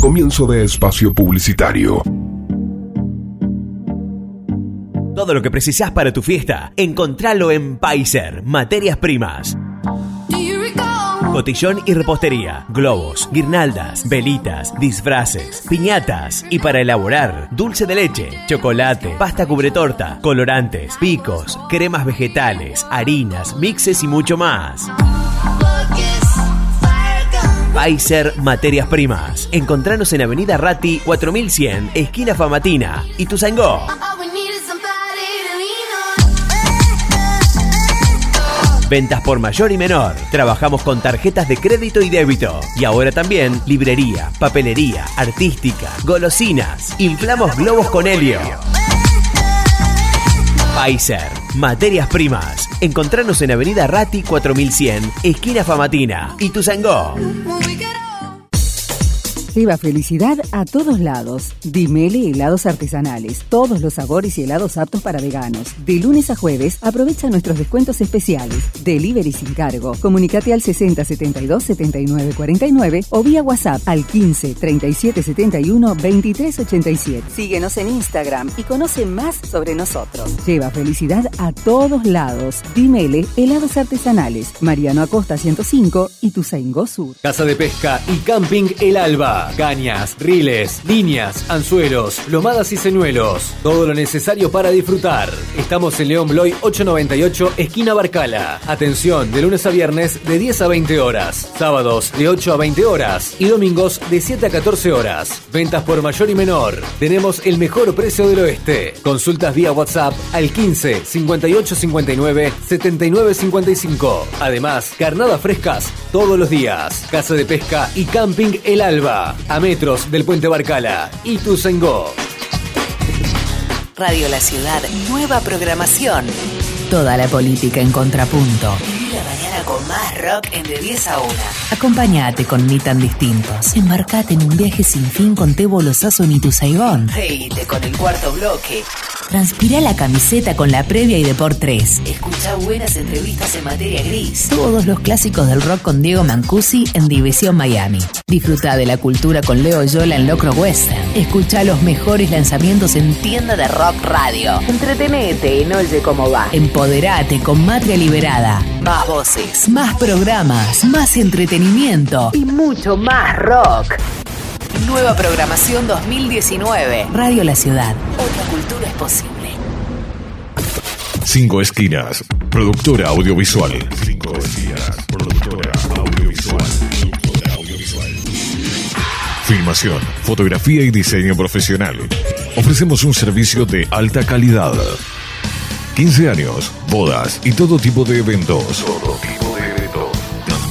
Comienzo de espacio publicitario. Todo lo que precisás para tu fiesta, encontralo en Paiser, Materias Primas. Cotillón y repostería, globos, guirnaldas, velitas, disfraces, piñatas y para elaborar dulce de leche, chocolate, pasta cubretorta, colorantes, picos, cremas vegetales, harinas, mixes y mucho más. Paiser Materias Primas. Encontranos en Avenida Ratti 4100, esquina Famatina, y Tuzangó. Ventas por mayor y menor. Trabajamos con tarjetas de crédito y débito. Y ahora también librería, papelería, artística, golosinas. Inflamos globos con helio. Pfizer, materias primas. Encontranos en Avenida Ratti 4100, esquina Famatina. Y Tuzangó. Lleva felicidad a todos lados. Dimele helados artesanales. Todos los sabores y helados aptos para veganos. De lunes a jueves, aprovecha nuestros descuentos especiales. Delivery sin cargo. Comunicate al 60 72 79 49 o vía WhatsApp al 15 37 71 23 87. Síguenos en Instagram y conoce más sobre nosotros. Lleva felicidad a todos lados. Dimele helados artesanales. Mariano Acosta 105 y Tuzaingó Sur. Casa de Pesca y Camping El Alba. Cañas, riles, líneas, anzuelos, lomadas y señuelos. Todo lo necesario para disfrutar. Estamos en León Bloy 898, esquina Barcala. Atención, de lunes a viernes de 10 a 20 horas. Sábados de 8 a 20 horas. Y domingos de 7 a 14 horas. Ventas por mayor y menor. Tenemos el mejor precio del oeste. Consultas vía WhatsApp al 15 58 59 79 55. Además, carnadas frescas todos los días. Casa de pesca y camping El Alba a metros del puente Barcala. Y Tuzengó. Radio La Ciudad, nueva programación. Toda la política en contrapunto. Viví mañana con más rock en de 10 a 1. Acompáñate con Ni Tan Distintos. Embarcate en un viaje sin fin con Tebo Lozazo en Ituzaigón. Reíte con el cuarto bloque. Transpira la camiseta con la previa y Deport 3. Escucha buenas entrevistas en materia gris. Todos los clásicos del rock con Diego Mancusi en División Miami. Disfruta de la cultura con Leo Yola en Locro Western. Escucha los mejores lanzamientos en tienda de rock radio. Entretenete en Oye Cómo Va. Empoderate con Matria Liberada. Más voces, más programas, más entretenimiento y mucho más rock. Nueva programación 2019. Radio La Ciudad. Otra cultura es posible. Cinco Esquinas, productora audiovisual. Cinco Esquinas, productora audiovisual. Productora audiovisual. Filmación, fotografía y diseño profesional. Ofrecemos un servicio de alta calidad. 15 años, bodas y todo tipo de eventos. Todo tipo.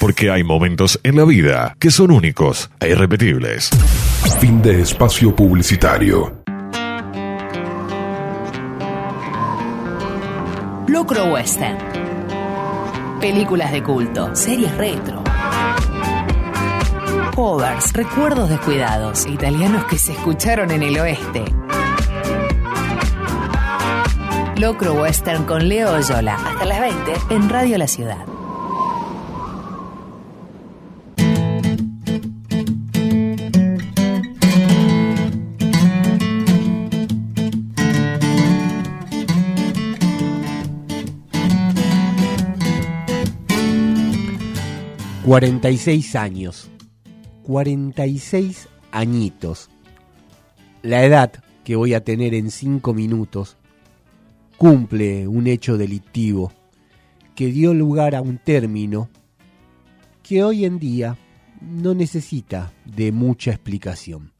Porque hay momentos en la vida que son únicos e irrepetibles. Fin de espacio publicitario. Locro Western. Películas de culto, series retro. Covers, recuerdos descuidados, italianos que se escucharon en el oeste. Locro Western con Leo Oyola. Hasta las 20 en Radio La Ciudad. Cuarenta y seis años. 46 añitos. La edad que voy a tener en cinco minutos cumple un hecho delictivo que dio lugar a un término que hoy en día no necesita de mucha explicación.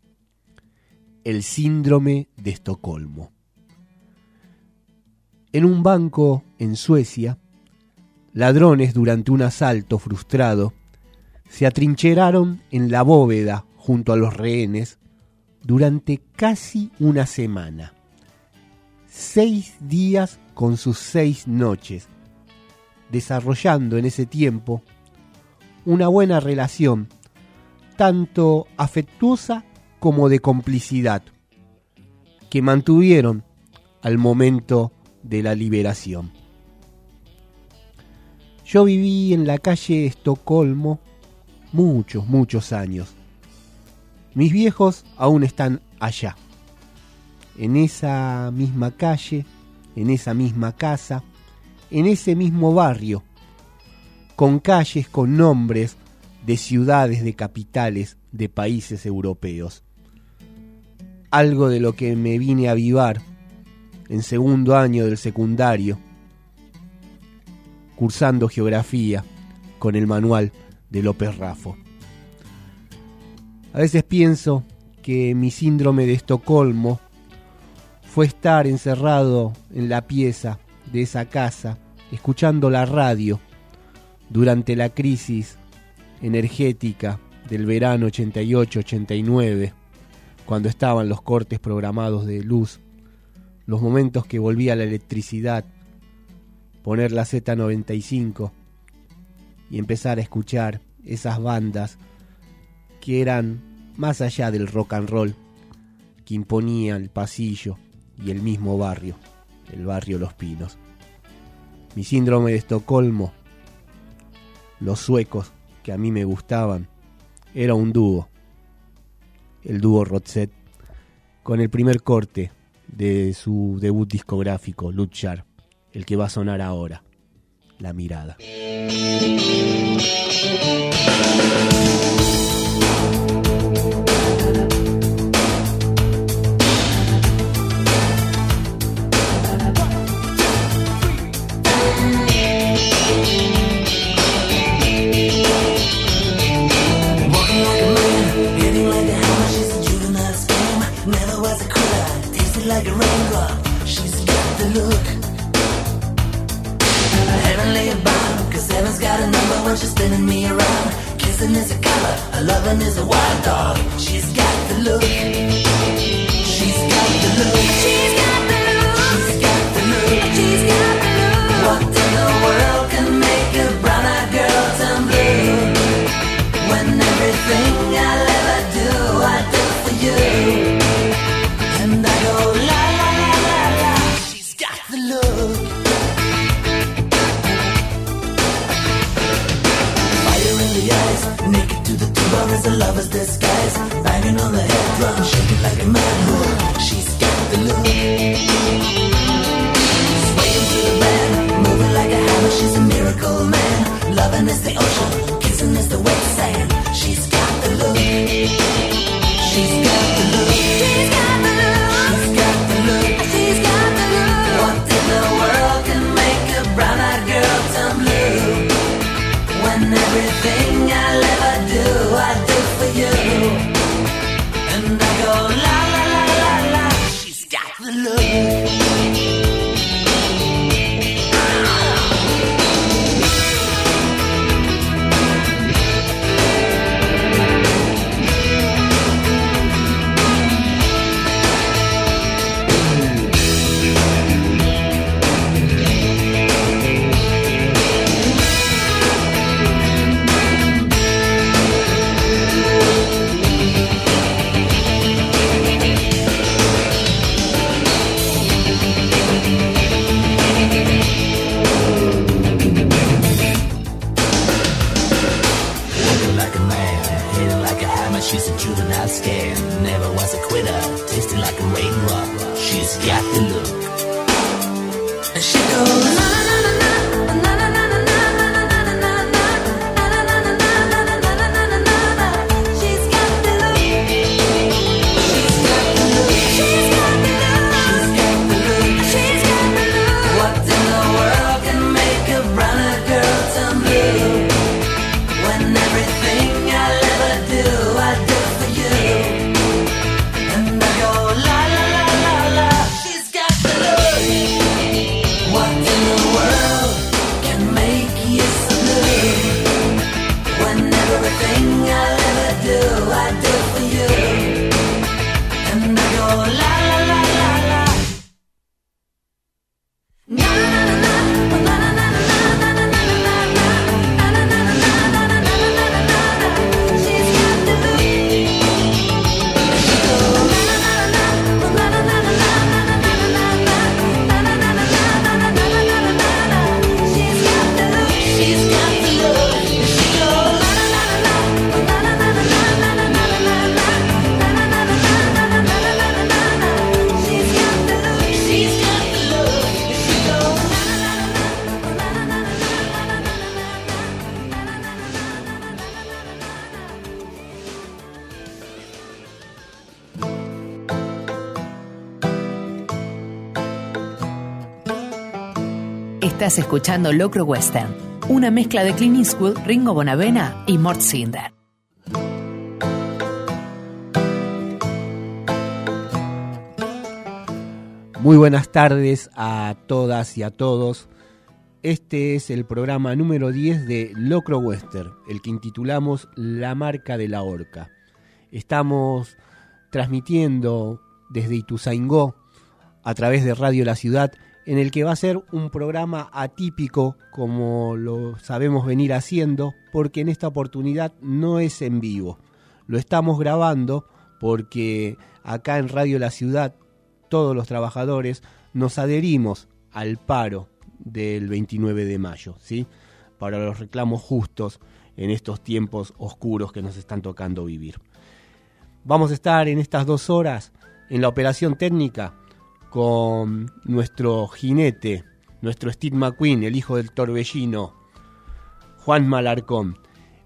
El síndrome de Estocolmo. En un banco en Suecia ladrones durante un asalto frustrado se atrincheraron en la bóveda junto a los rehenes durante casi una semana. Seis días con sus seis noches, desarrollando en ese tiempo una buena relación, tanto afectuosa como de complicidad, que mantuvieron al momento de la liberación. Yo viví en la calle Estocolmo muchos, muchos años. Mis viejos aún están allá, en esa misma calle, en esa misma casa, en ese mismo barrio, con calles con nombres de ciudades, de capitales, de países europeos. Algo de lo que me vine a avivar en segundo año del secundario, cursando geografía con el manual de López Rafo. A veces pienso que mi síndrome de Estocolmo fue estar encerrado en la pieza de esa casa, escuchando la radio durante la crisis energética del verano 88-89, cuando estaban los cortes programados de luz, los momentos que volvía la electricidad, poner la Z95 y empezar a escuchar esas bandas que eran más allá del rock and roll que imponía el pasillo y el mismo barrio, el barrio Los Pinos. Mi síndrome de Estocolmo, los suecos que a mí me gustaban, era un dúo, el dúo Rotzet, con el primer corte de su debut discográfico, Luchar, el que va a sonar ahora, La Mirada. Estás escuchando Locro Western, una mezcla de Clint Eastwood, Ringo Bonavena y Mort Cinder. Muy buenas tardes a todas y a todos. Este es el programa número 10 de Locro Western, el que intitulamos La marca de la horca. Estamos transmitiendo desde Ituzaingó a través de Radio La Ciudad, en el que va a ser un programa atípico como lo sabemos venir haciendo, porque en esta oportunidad no es en vivo. Lo estamos grabando porque acá en Radio La Ciudad todos los trabajadores nos adherimos al paro del 29 de mayo, ¿sí? Para los reclamos justos en estos tiempos oscuros que nos están tocando vivir. Vamos a estar en estas dos horas en la operación técnica con nuestro jinete, nuestro Steve McQueen, el hijo del torbellino, Juan Malarcón.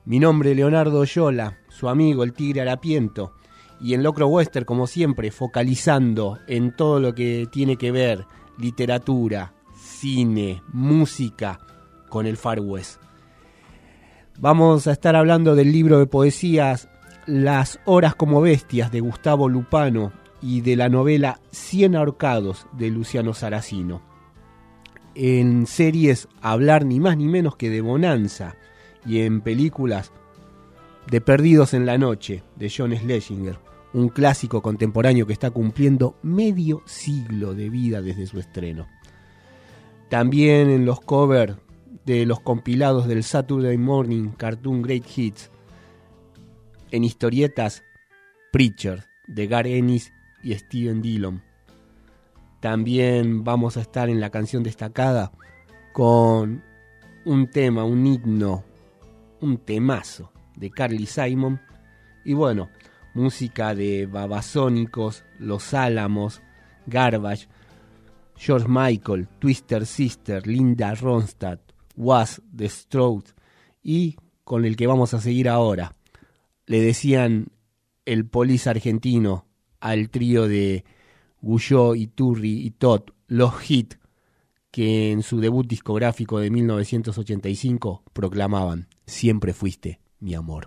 Mi nombre es Leonardo Yola, su amigo el tigre harapiento, y en Locro Western, como siempre, focalizando en todo lo que tiene que ver literatura, cine, música con el Far West. Vamos a estar hablando del libro de poesías Las horas como bestias de Gustavo Lupano y de la novela Cien ahorcados de Luciano Saracino. En series hablar ni más ni menos que de Bonanza y en películas de Perdidos en la Noche de John Schlesinger, un clásico contemporáneo que está cumpliendo medio siglo de vida desde su estreno. También en los covers de los compilados del Saturday Morning Cartoon Great Hits, en historietas Preacher de Gar Ennis y Steven Dillon. También vamos a estar en la canción destacada con un tema, un himno, un temazo de Carly Simon. Y bueno, música de Babasónicos, Los Álamos, Garbage, George Michael, Twister Sister, Linda Ronstadt, Was, The Strokes y con el que vamos a seguir ahora. Le decían el polis argentino al trío de Guyot, Iturri y Todd, los Hit, que en su debut discográfico de 1985 proclamaban, siempre fuiste mi amor.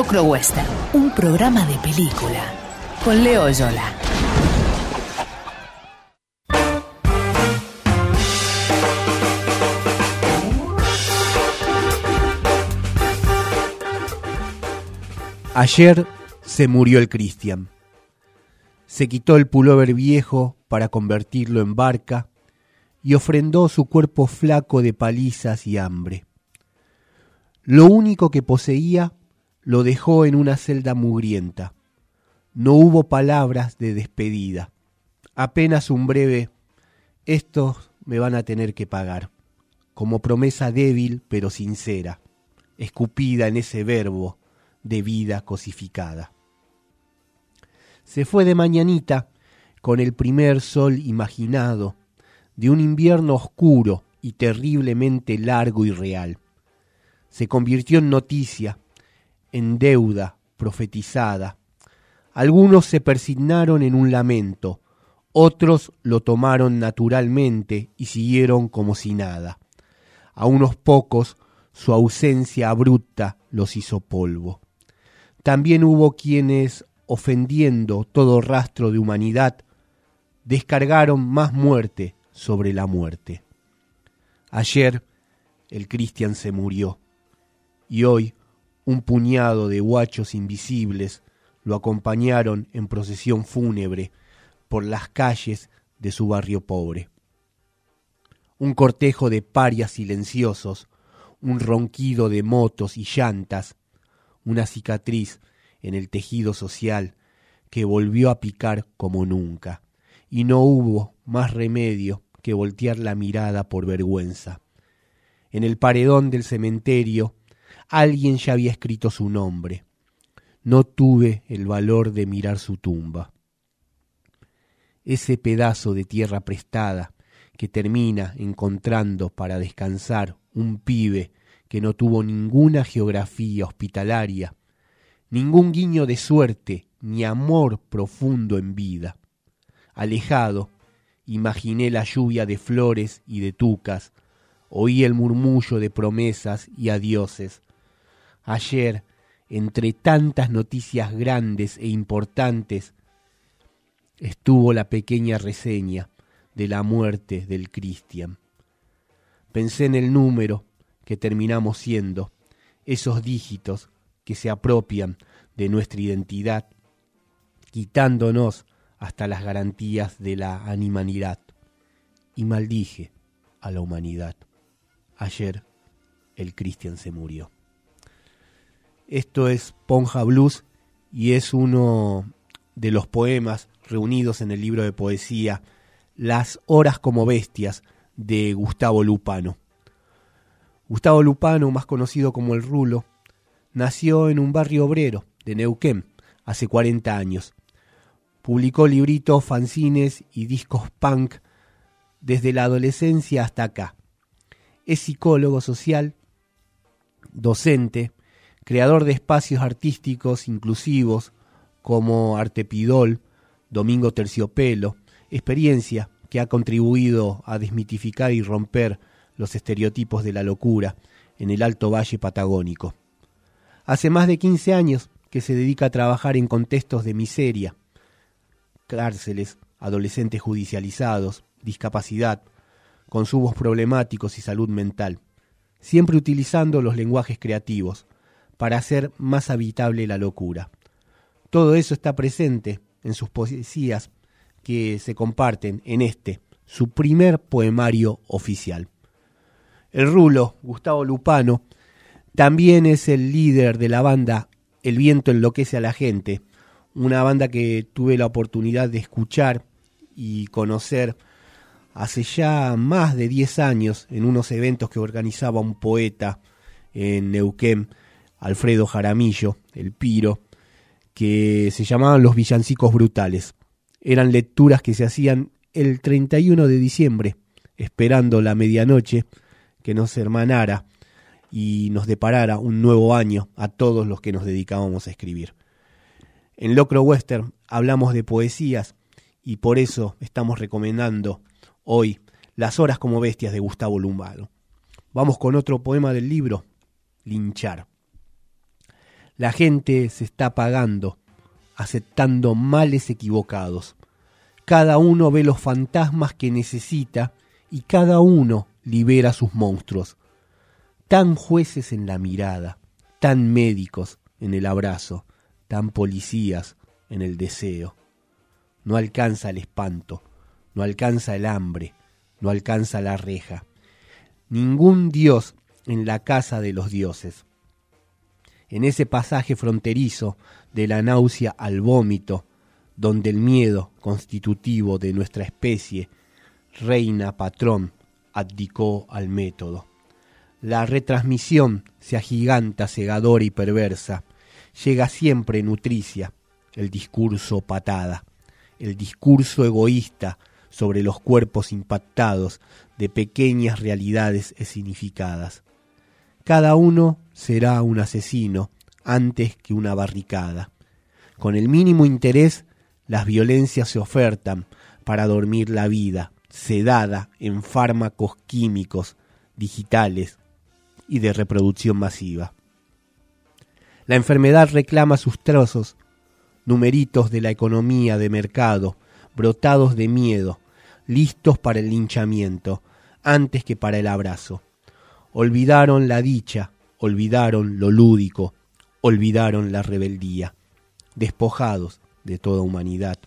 Locro Western, un programa de película. Con Leo Yola. Ayer se murió el Cristian. Se quitó el pullover viejo para convertirlo en barca y ofrendó su cuerpo flaco de palizas y hambre. Lo único que poseía lo dejó en una celda mugrienta. No hubo palabras de despedida, apenas un breve estos me van a tener que pagar, como promesa débil pero sincera, escupida en ese verbo de vida cosificada. Se fue de mañanita con el primer sol imaginado de un invierno oscuro y terriblemente largo y real. Se convirtió en noticia, en deuda profetizada. Algunos se persignaron en un lamento, otros lo tomaron naturalmente y siguieron como si nada. A unos pocos su ausencia abrupta los hizo polvo. También hubo quienes, ofendiendo todo rastro de humanidad, descargaron más muerte sobre la muerte. Ayer el Cristian se murió y hoy un puñado de guachos invisibles lo acompañaron en procesión fúnebre por las calles de su barrio pobre. Un cortejo de parias silenciosos, un ronquido de motos y llantas, una cicatriz en el tejido social que volvió a picar como nunca, y no hubo más remedio que voltear la mirada por vergüenza. En el paredón del cementerio alguien ya había escrito su nombre. No tuve el valor de mirar su tumba. Ese pedazo de tierra prestada que termina encontrando para descansar un pibe que no tuvo ninguna geografía hospitalaria, ningún guiño de suerte ni amor profundo en vida. Alejado, imaginé la lluvia de flores y de tucas, oí el murmullo de promesas y adioses. Ayer, entre tantas noticias grandes e importantes, estuvo la pequeña reseña de la muerte del Cristian. Pensé en el número que terminamos siendo, esos dígitos que se apropian de nuestra identidad, quitándonos hasta las garantías de la animalidad. Y maldije a la humanidad. Ayer el Cristian se murió. Esto es Ponja Blues y es uno de los poemas reunidos en el libro de poesía Las horas como bestias de Gustavo Lupano. Gustavo Lupano, más conocido como el Rulo, nació en un barrio obrero de Neuquén hace 40 años. Publicó libritos, fanzines y discos punk desde la adolescencia hasta acá. Es psicólogo social, docente, creador de espacios artísticos inclusivos como Artepidol, Domingo Terciopelo, experiencia que ha contribuido a desmitificar y romper los estereotipos de la locura en el Alto Valle Patagónico. Hace más de 15 años que se dedica a trabajar en contextos de miseria, cárceles, adolescentes judicializados, discapacidad, consumos problemáticos y salud mental, siempre utilizando los lenguajes creativos para hacer más habitable la locura. Todo eso está presente en sus poesías que se comparten en este, su primer poemario oficial. El rulo, Gustavo Lupano, también es el líder de la banda El viento enloquece a la gente, una banda que tuve la oportunidad de escuchar y conocer hace ya más de 10 años en unos eventos que organizaba un poeta en Neuquén, Alfredo Jaramillo, el Piro, que se llamaban Los Villancicos Brutales. Eran lecturas que se hacían el 31 de diciembre, esperando la medianoche que nos hermanara y nos deparara un nuevo año a todos los que nos dedicábamos a escribir. En Locro Western hablamos de poesías y por eso estamos recomendando hoy Las horas como bestias de Gustavo Lumbado. Vamos con otro poema del libro, Linchar. La gente se está pagando, aceptando males equivocados. Cada uno ve los fantasmas que necesita y cada uno libera sus monstruos. Tan jueces en la mirada, tan médicos en el abrazo, tan policías en el deseo. No alcanza el espanto, no alcanza el hambre, no alcanza la reja. Ningún dios en la casa de los dioses. En ese pasaje fronterizo de la náusea al vómito, donde el miedo constitutivo de nuestra especie, reina patrón, abdicó al método. La retransmisión se agiganta, cegadora y perversa. Llega siempre nutricia el discurso patada, el discurso egoísta sobre los cuerpos impactados de pequeñas realidades significadas. Cada uno será un asesino antes que una barricada. Con el mínimo interés, las violencias se ofertan para dormir la vida, sedada en fármacos químicos, digitales y de reproducción masiva. La enfermedad reclama sus trozos, numeritos de la economía de mercado, brotados de miedo, listos para el linchamiento, antes que para el abrazo. Olvidaron la dicha, olvidaron lo lúdico, olvidaron la rebeldía, despojados de toda humanidad.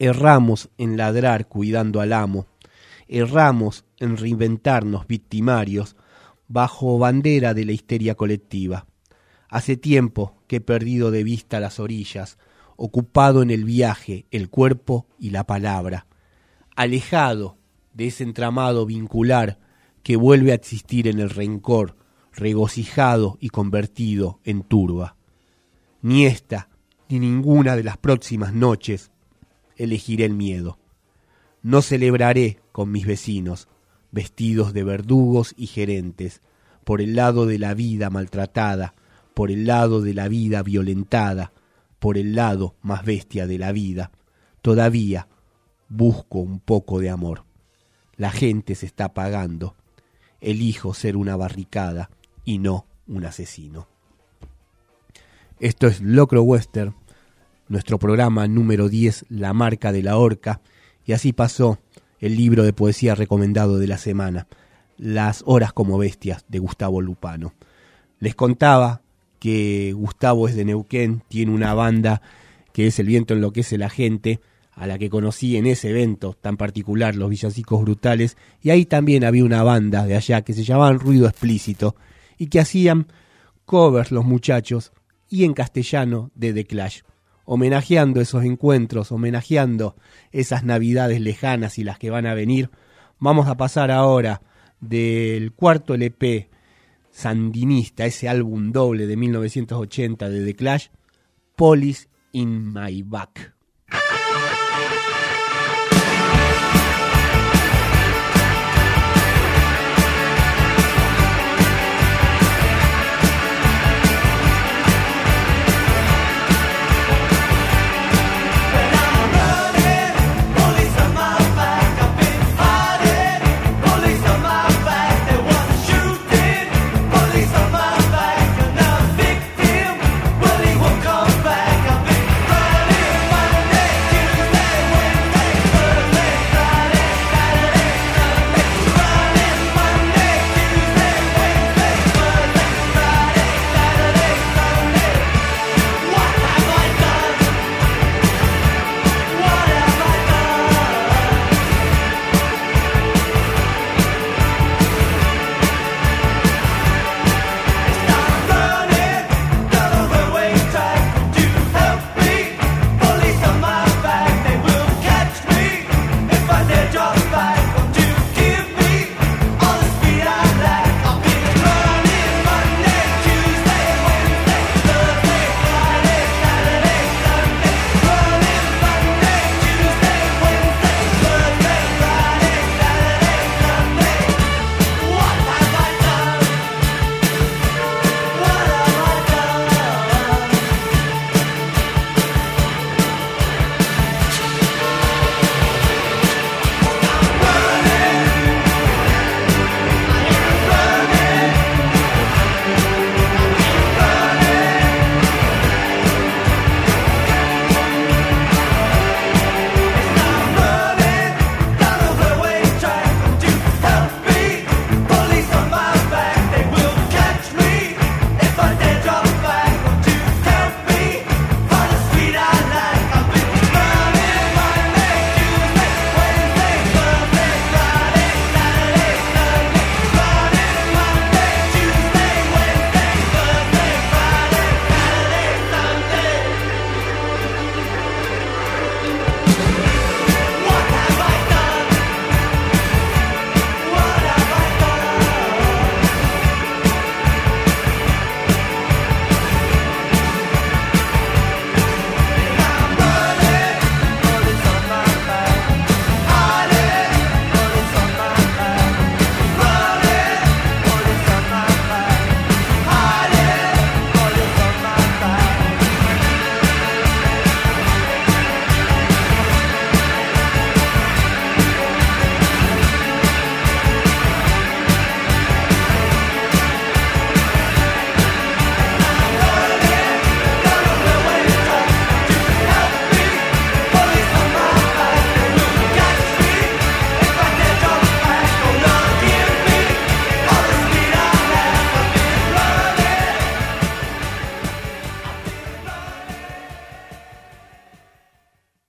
Erramos en ladrar cuidando al amo, erramos en reinventarnos victimarios bajo bandera de la histeria colectiva. Hace tiempo que he perdido de vista las orillas, ocupado en el viaje, el cuerpo y la palabra, alejado de ese entramado vincular que vuelve a existir en el rencor, regocijado y convertido en turba. Ni esta, ni ninguna de las próximas noches elegiré el miedo. No celebraré con mis vecinos, vestidos de verdugos y gerentes, por el lado de la vida maltratada, por el lado de la vida violentada, por el lado más bestia de la vida. Todavía busco un poco de amor. La gente se está pagando. Elijo ser una barricada y no un asesino. Esto es Locro Western, nuestro programa número 10, La marca de la horca, y así pasó el libro de poesía recomendado de la semana, Las horas como bestias, de Gustavo Lupano. Les contaba que Gustavo es de Neuquén, tiene una banda que es El viento enloquece la gente, a la que conocí en ese evento tan particular, los Villancicos Brutales, y ahí también había una banda de allá que se llamaban Ruido Explícito, y que hacían covers los muchachos, y en castellano de The Clash, homenajeando esos encuentros, homenajeando esas navidades lejanas y las que van a venir. Vamos a pasar ahora del cuarto LP sandinista, ese álbum doble de 1980 de The Clash, Police in My Back.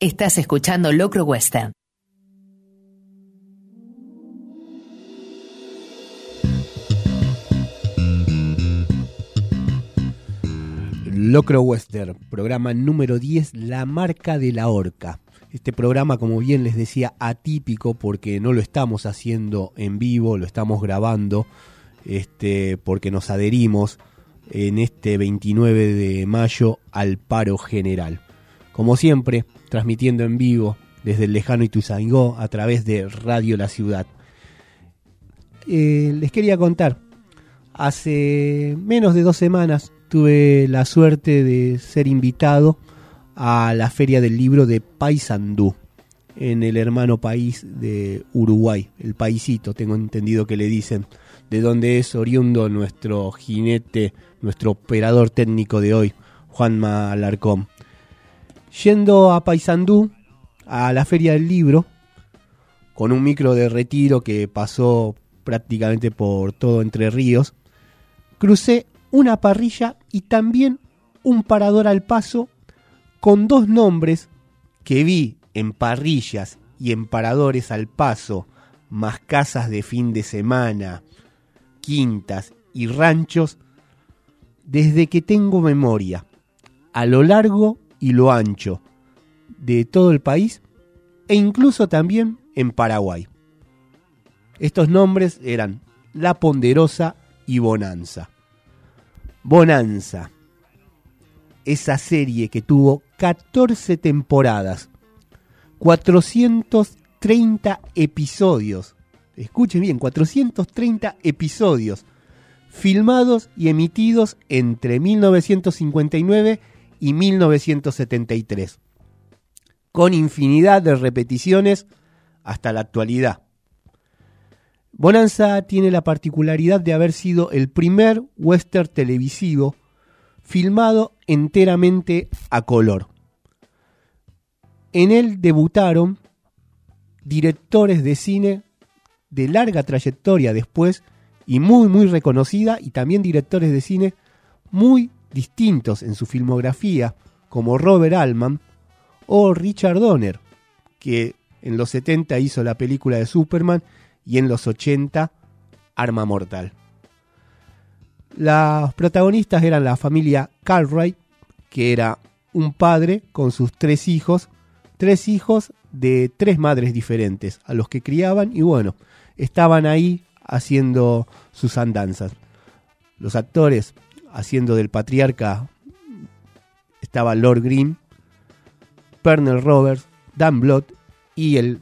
Estás escuchando Locro Western. Locro Western, programa número 10, La marca de la horca. Este programa, como bien les decía, atípico porque no lo estamos haciendo en vivo, lo estamos grabando, este, porque nos adherimos en este 29 de mayo al paro general. Como siempre, transmitiendo en vivo desde el lejano Ituzaingó a través de Radio La Ciudad. Eh, les quería contar, hace menos de dos semanas tuve la suerte de ser invitado a la Feria del Libro de Paysandú, en el hermano país de Uruguay, el paisito, tengo entendido que le dicen, de donde es oriundo nuestro jinete, nuestro operador técnico de hoy, Juanma Alarcón. Yendo a Paysandú, a la Feria del Libro, con un micro de retiro que pasó prácticamente por todo Entre Ríos, crucé una parrilla y también un parador al paso con dos nombres que vi en parrillas y en paradores al paso, más casas de fin de semana, quintas y ranchos, desde que tengo memoria, a lo largo y lo ancho de todo el país e incluso también en Paraguay. Estos nombres eran La Ponderosa y Bonanza. Bonanza, esa serie que tuvo 14 temporadas, 430 episodios, escuchen bien, 430 episodios, filmados y emitidos entre 1959 y 1973, con infinidad de repeticiones hasta la actualidad. Bonanza tiene la particularidad de haber sido el primer western televisivo filmado enteramente a color. En él debutaron directores de cine de larga trayectoria después y muy muy reconocida y también directores de cine muy distintos en su filmografía como Robert Altman o Richard Donner, que en los 70 hizo la película de Superman y en los 80 Arma Mortal. Los protagonistas eran la familia Cartwright, que era un padre con sus tres hijos, tres hijos de tres madres diferentes, a los que criaban y bueno, estaban ahí haciendo sus andanzas. Los actores haciendo del patriarca estaba Lord Green, Pernell Roberts, Dan Blott y el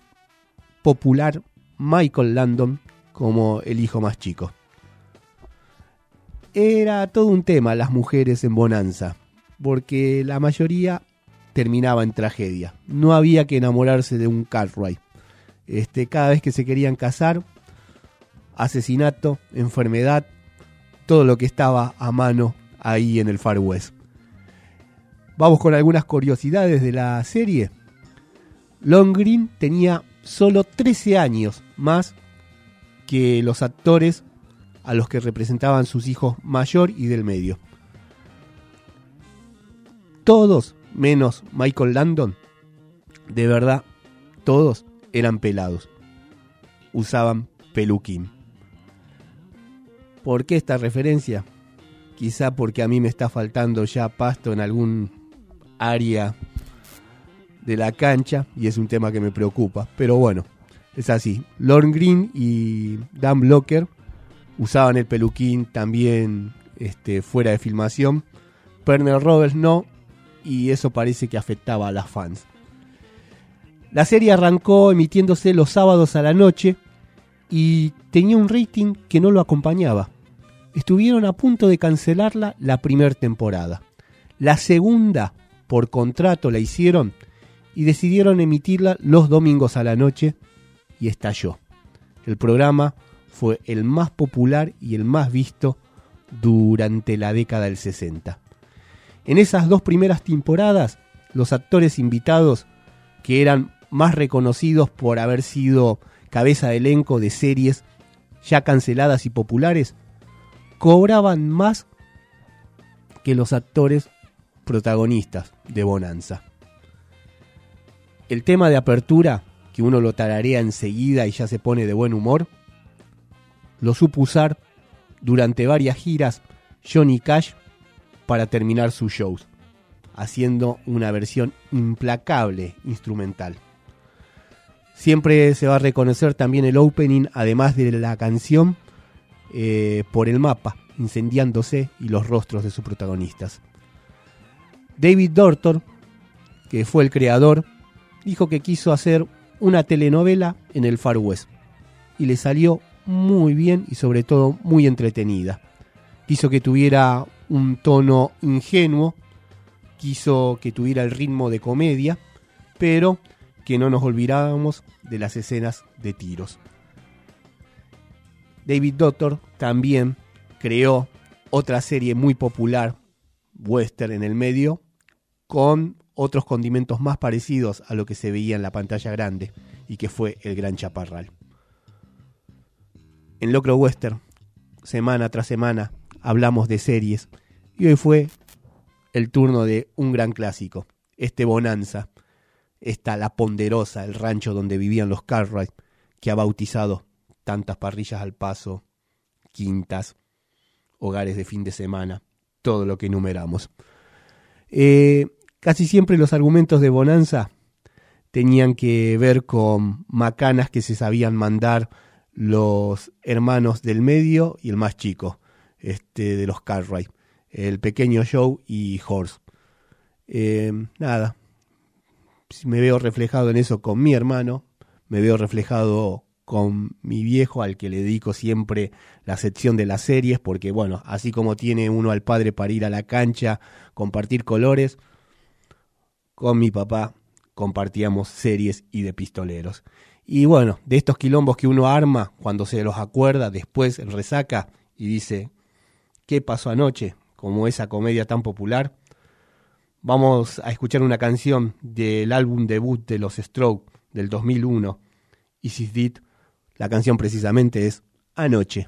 popular Michael Landon como el hijo más chico. Era todo un tema las mujeres en Bonanza, porque la mayoría terminaba en tragedia. No había que enamorarse de un Cartwright. Este, cada vez que se querían casar, asesinato, enfermedad, todo lo que estaba a mano ahí en el Far West. Vamos con algunas curiosidades de la serie. Long Green tenía solo 13 años más que los actores a los que representaban sus hijos mayor y del medio. Todos, menos Michael Landon, de verdad, todos eran pelados. Usaban peluquín. ¿Por qué esta referencia? Quizá porque a mí me está faltando ya pasto en algún área de la cancha y es un tema que me preocupa. Pero bueno, es así. Lorne Green y Dan Blocker usaban el peluquín también este, fuera de filmación. Pernell Roberts no, y eso parece que afectaba a las fans. La serie arrancó emitiéndose los sábados a la noche y tenía un rating que no lo acompañaba. Estuvieron a punto de cancelarla la primera temporada. La segunda, por contrato, la hicieron y decidieron emitirla los domingos a la noche y estalló. El programa fue el más popular y el más visto durante la década del 60. En esas dos primeras temporadas, los actores invitados, que eran más reconocidos por haber sido cabeza de elenco de series ya canceladas y populares, cobraban más que los actores protagonistas de Bonanza. El tema de apertura, que uno lo tararea enseguida y ya se pone de buen humor, lo supo usar durante varias giras Johnny Cash para terminar sus shows, haciendo una versión implacable instrumental. Siempre se va a reconocer también el opening, además de la canción, eh, por el mapa, incendiándose y los rostros de sus protagonistas. David Dortor, que fue el creador, dijo que quiso hacer una telenovela en el Far West y le salió muy bien y sobre todo muy entretenida. Quiso que tuviera un tono ingenuo, quiso que tuviera el ritmo de comedia, pero que no nos olvidáramos de las escenas de tiros. David Doctor también creó otra serie muy popular, western en el medio, con otros condimentos más parecidos a lo que se veía en la pantalla grande y que fue el Gran Chaparral. En Locro Western, semana tras semana, hablamos de series y hoy fue el turno de un gran clásico, este Bonanza, esta La Ponderosa, el rancho donde vivían los Cartwright, que ha bautizado tantas parrillas al paso, quintas, hogares de fin de semana, todo lo que enumeramos. Eh, casi siempre los argumentos de Bonanza tenían que ver con macanas que se sabían mandar los hermanos del medio y el más chico, este, de los Cartwright, el pequeño Joe y Horse. Eh, nada, me veo reflejado en eso con mi hermano, me veo reflejado con mi viejo al que le dedico siempre la sección de las series, porque bueno, así como tiene uno al padre para ir a la cancha, compartir colores, con mi papá compartíamos series y de pistoleros. Y bueno, de estos quilombos que uno arma cuando se los acuerda después resaca y dice, ¿qué pasó anoche? Como esa comedia tan popular. Vamos a escuchar una canción del álbum debut de los Strokes del 2001, Isis Did. La canción precisamente es Anoche.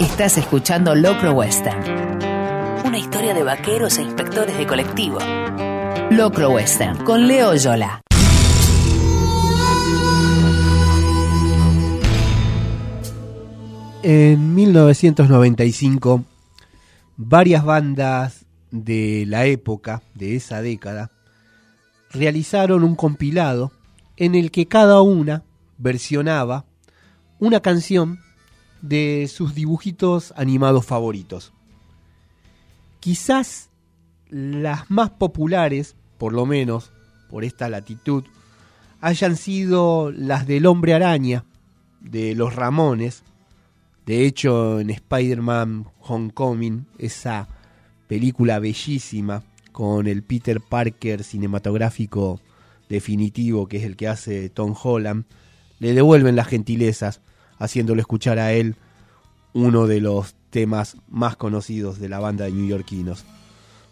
Estás escuchando Locro Western. Una historia de vaqueros e inspectores de colectivo. Locro Western con Leo Yola. En 1995, varias bandas de la época, de esa década, realizaron un compilado en el que cada una versionaba una canción de sus dibujitos animados favoritos. Quizás las más populares, por lo menos por esta latitud, hayan sido las del hombre araña, de los Ramones. De hecho, en Spider-Man Homecoming, esa película bellísima con el Peter Parker cinematográfico definitivo, que es el que hace Tom Holland, le devuelven las gentilezas, haciéndolo escuchar a él uno de los temas más conocidos de la banda de newyorkinos.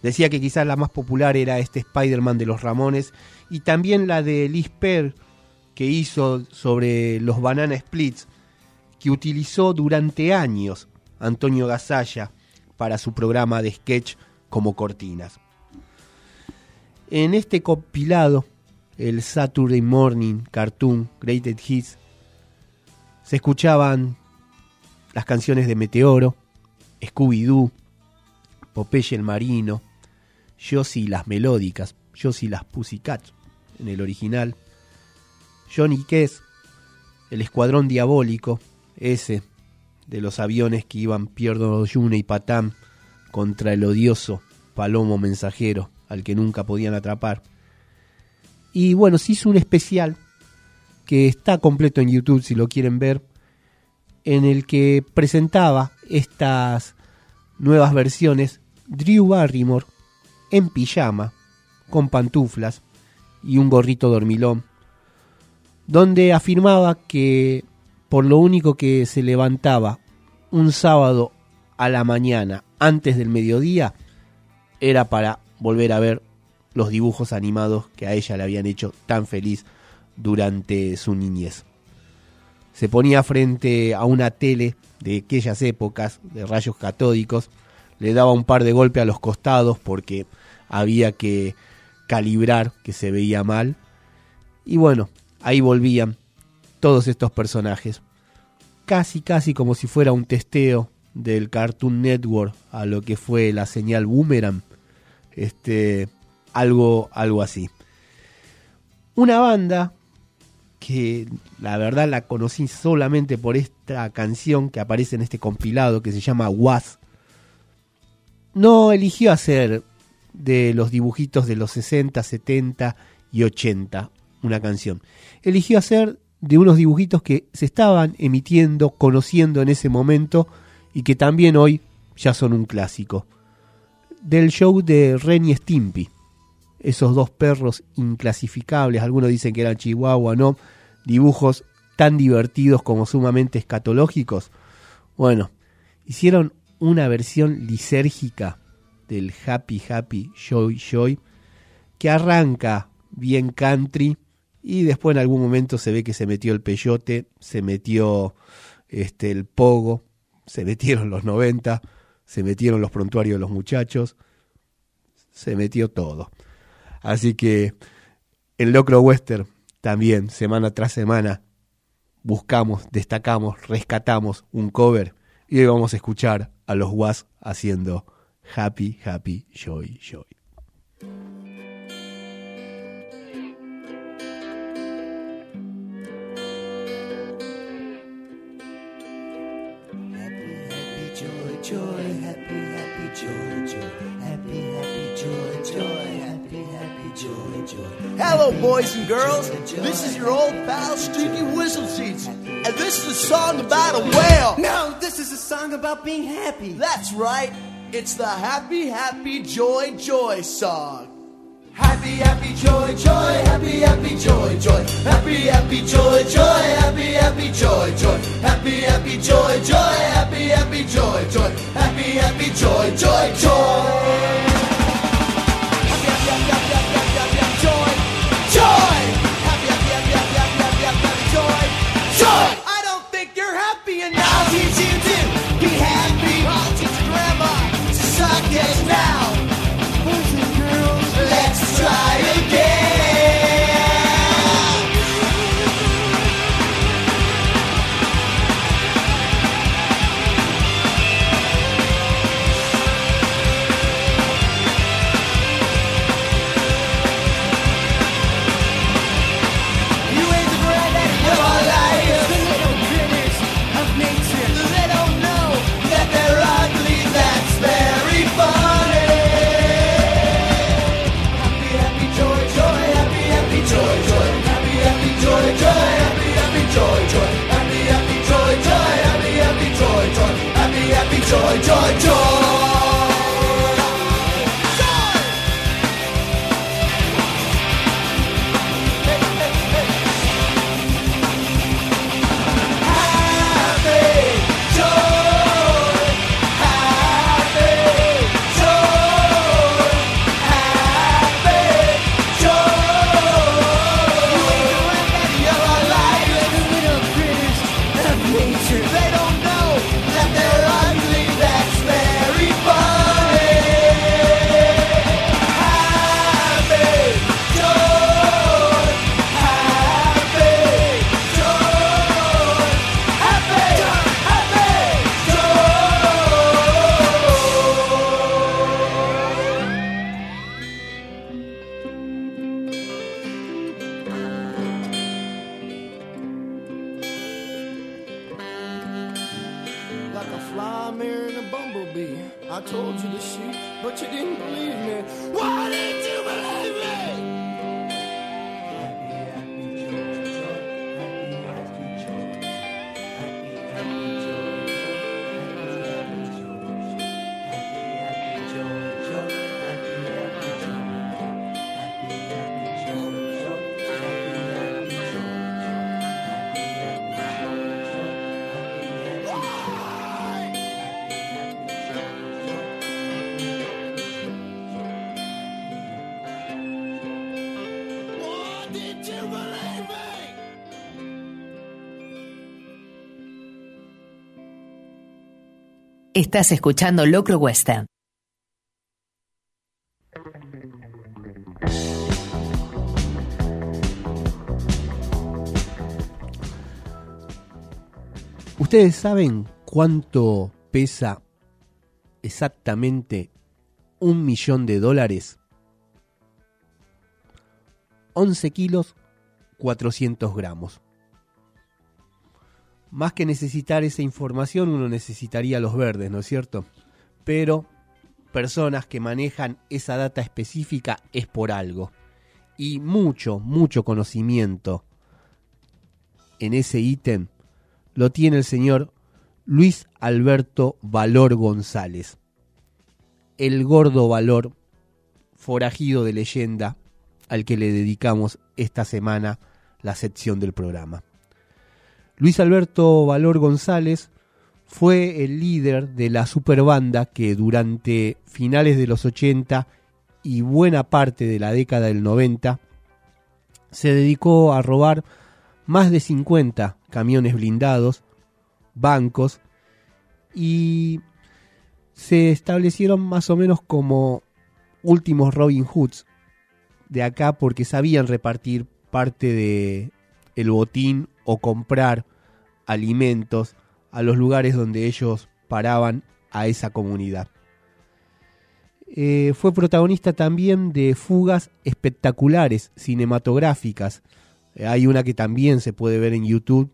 Decía que quizás la más popular era este Spider-Man de los Ramones y también la de Liz Pearl que hizo sobre los Banana Splits, que utilizó durante años Antonio Gasalla para su programa de sketch como cortinas. En este compilado, el Saturday Morning Cartoon Greatest Hits, se escuchaban las canciones de Meteoro, Scooby-Doo, Popeye el Marino, Josie las Melódicas, Josie las Pussycats en el original, Johnny Kess, el Escuadrón Diabólico, ese de los aviones que iban Pierdo Yune y Patán contra el odioso Palomo Mensajero al que nunca podían atrapar. Y bueno, se hizo un especial que está completo en YouTube si lo quieren ver, en el que presentaba estas nuevas versiones Drew Barrymore en pijama, con pantuflas y un gorrito dormilón, donde afirmaba que por lo único que se levantaba un sábado a la mañana antes del mediodía era para volver a ver los dibujos animados que a ella le habían hecho tan feliz durante su niñez. Se ponía frente a una tele de aquellas épocas de rayos catódicos, le daba un par de golpes a los costados porque había que calibrar que se veía mal. Y bueno, ahí volvían todos estos personajes. Casi, casi como si fuera un testeo del Cartoon Network a lo que fue la señal Boomerang. Este, algo, algo así. Una banda que la verdad la conocí solamente por esta canción que aparece en este compilado que se llama Was. No eligió hacer de los dibujitos de los 60, 70 y 80 una canción. Eligió hacer de unos dibujitos que se estaban emitiendo, conociendo en ese momento y que también hoy ya son un clásico. Del show de Ren y Stimpy. Esos dos perros inclasificables, algunos dicen que eran chihuahua, no, dibujos tan divertidos como sumamente escatológicos. Bueno, hicieron una versión lisérgica del Happy Happy Joy Joy que arranca bien country y después en algún momento se ve que se metió el peyote, se metió este el pogo, se metieron los 90, se metieron los prontuarios de los muchachos, se metió todo. Así que en Locro Western también semana tras semana buscamos, destacamos, rescatamos un cover y hoy vamos a escuchar a los Was haciendo Happy, Happy, Joy, Joy. joy, happy, happy, joy, joy, Hello, boys and girls. This is your old pal, Stinky Whistle Seats. And this is a song about a whale. No, this is a song about being happy. That's right. It's the Happy, Happy, Joy, Joy song. Happy, happy, joy, joy, happy, happy, joy, joy, happy, happy, joy, joy, happy, happy, joy, joy, happy, happy, joy, joy, happy, happy, joy, joy, happy, happy, joy, joy, joy. Joy, Estás escuchando Locro Western. ¿Ustedes saben cuánto pesa exactamente un millón de dólares? 11 kilos, 400 gramos. Más que necesitar esa información, uno necesitaría los verdes, ¿no es cierto? Pero personas que manejan esa data específica es por algo. Y mucho, mucho conocimiento en ese ítem lo tiene el señor Luis Alberto Valor González. El gordo valor forajido de leyenda al que le dedicamos esta semana la sección del programa. Luis Alberto Valor González fue el líder de la superbanda que durante finales de los 80 y buena parte de la década del 90 se dedicó a robar más de 50 camiones blindados, bancos y se establecieron más o menos como últimos Robin Hoods de acá porque sabían repartir parte de el botín o comprar alimentos a los lugares donde ellos paraban a esa comunidad. Eh, fue protagonista también de fugas espectaculares cinematográficas. Eh, hay una que también se puede ver en YouTube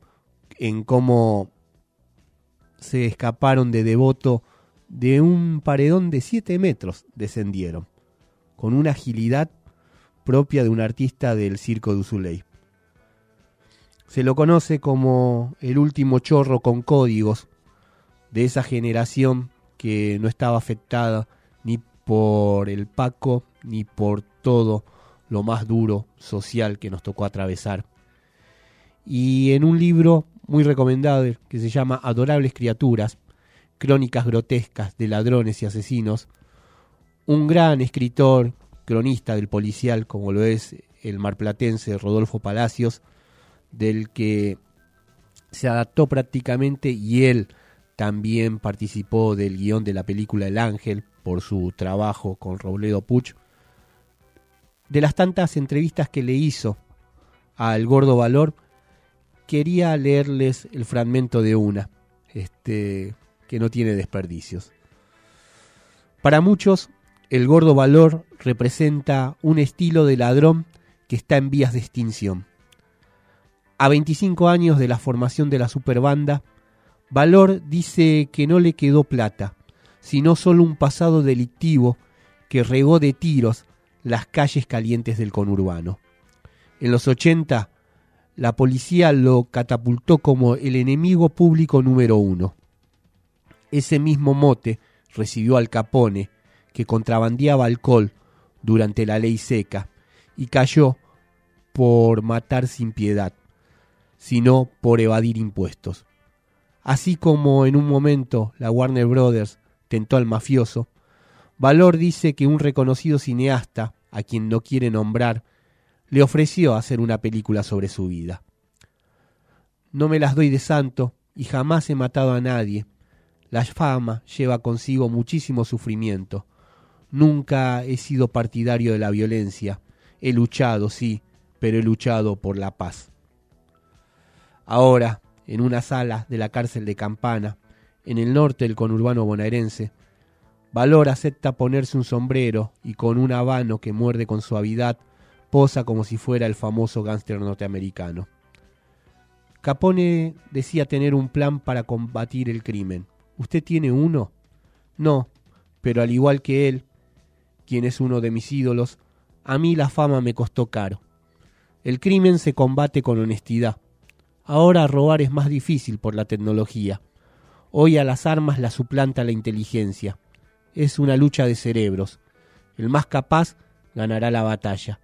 en cómo se escaparon de Devoto de un paredón de 7 metros, descendieron, con una agilidad propia de un artista del circo de Usuley. Se lo conoce como el último chorro con códigos de esa generación que no estaba afectada ni por el Paco ni por todo lo más duro social que nos tocó atravesar. Y en un libro muy recomendado que se llama Adorables Criaturas, Crónicas Grotescas de Ladrones y Asesinos, un gran escritor, cronista del policial como lo es el marplatense Rodolfo Palacios, del que se adaptó prácticamente y él también participó del guion de la película El Ángel por su trabajo con Robledo Puch. De las tantas entrevistas que le hizo al Gordo Valor, quería leerles el fragmento de una, este, que no tiene desperdicios. Para muchos, el Gordo Valor representa un estilo de ladrón que está en vías de extinción. A 25 años de la formación de la superbanda, Valor dice que no le quedó plata, sino solo un pasado delictivo que regó de tiros las calles calientes del conurbano. En los 80, la policía lo catapultó como el enemigo público número uno. Ese mismo mote recibió al Capone, que contrabandeaba alcohol durante la ley seca, y cayó por matar sin piedad, sino por evadir impuestos. Así como en un momento la Warner Brothers tentó al mafioso, Valor dice que un reconocido cineasta, a quien no quiere nombrar, le ofreció hacer una película sobre su vida. No me las doy de santo y jamás he matado a nadie. La fama lleva consigo muchísimo sufrimiento. Nunca he sido partidario de la violencia. He luchado, sí, pero he luchado por la paz. Ahora, en una sala de la cárcel de Campana, en el norte del conurbano bonaerense, Valor acepta ponerse un sombrero y con un habano que muerde con suavidad posa como si fuera el famoso gángster norteamericano. Capone decía tener un plan para combatir el crimen. ¿Usted tiene uno? No, Pero al igual que él, quien es uno de mis ídolos, a mí la fama me costó caro. El crimen se combate con honestidad. Ahora robar es más difícil por la tecnología. Hoy a las armas la suplanta la inteligencia. Es una lucha de cerebros. El más capaz ganará la batalla.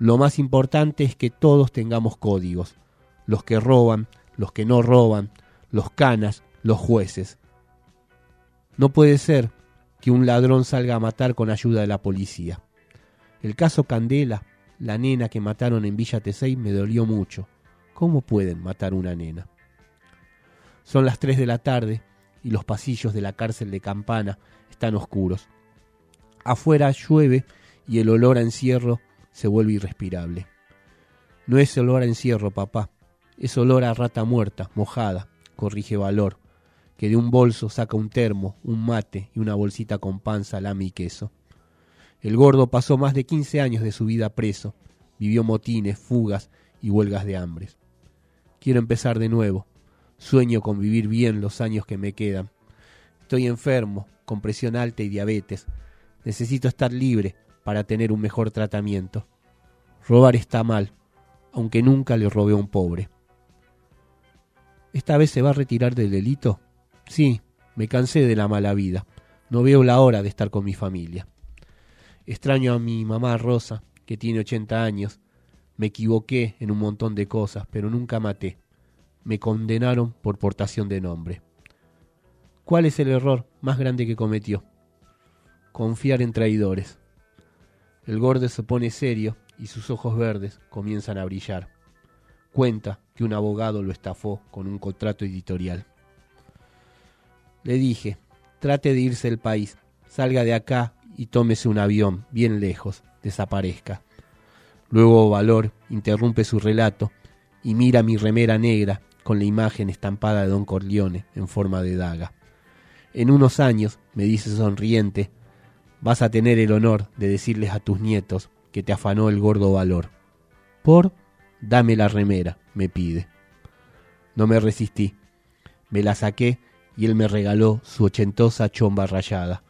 Lo más importante es que todos tengamos códigos. Los que roban, los que no roban, los canas, los jueces. No puede ser que un ladrón salga a matar con ayuda de la policía. El caso Candela, la nena que mataron en Villa Tesey, me dolió mucho. ¿Cómo pueden matar una nena? Son las 3 de la tarde y los pasillos de la cárcel de Campana están oscuros. Afuera llueve y el olor a encierro se vuelve irrespirable. No es olor a encierro, papá, es olor a rata muerta, mojada, corrige valor, que de un bolso saca un termo, un mate y una bolsita con pan, salami y queso. El gordo pasó más de 15 años de su vida preso, vivió motines, fugas y huelgas de hambres. Quiero empezar de nuevo, sueño con vivir bien los años que me quedan. Estoy enfermo, con presión alta y diabetes. Necesito estar libre para tener un mejor tratamiento. Robar está mal, aunque nunca le robé a un pobre. ¿Esta vez se va a retirar del delito? Sí, me cansé de la mala vida. No veo la hora de estar con mi familia. Extraño a mi mamá Rosa, que tiene 80 años. Me equivoqué en un montón de cosas, pero nunca maté. Me condenaron por portación de nombre. ¿Cuál es el error más grande que cometió? Confiar en traidores. El gordo se pone serio y sus ojos verdes comienzan a brillar. Cuenta que un abogado lo estafó con un contrato editorial. Le dije, trate de irse del país, salga de acá y tómese un avión bien lejos, desaparezca. Luego Valor interrumpe su relato y mira mi remera negra con la imagen estampada de Don Corleone en forma de daga. En unos años, me dice sonriente, vas a tener el honor de decirles a tus nietos que te afanó el gordo valor. Por, dame la remera, me pide. No me resistí. Me la saqué y él me regaló su ochentosa chomba rayada.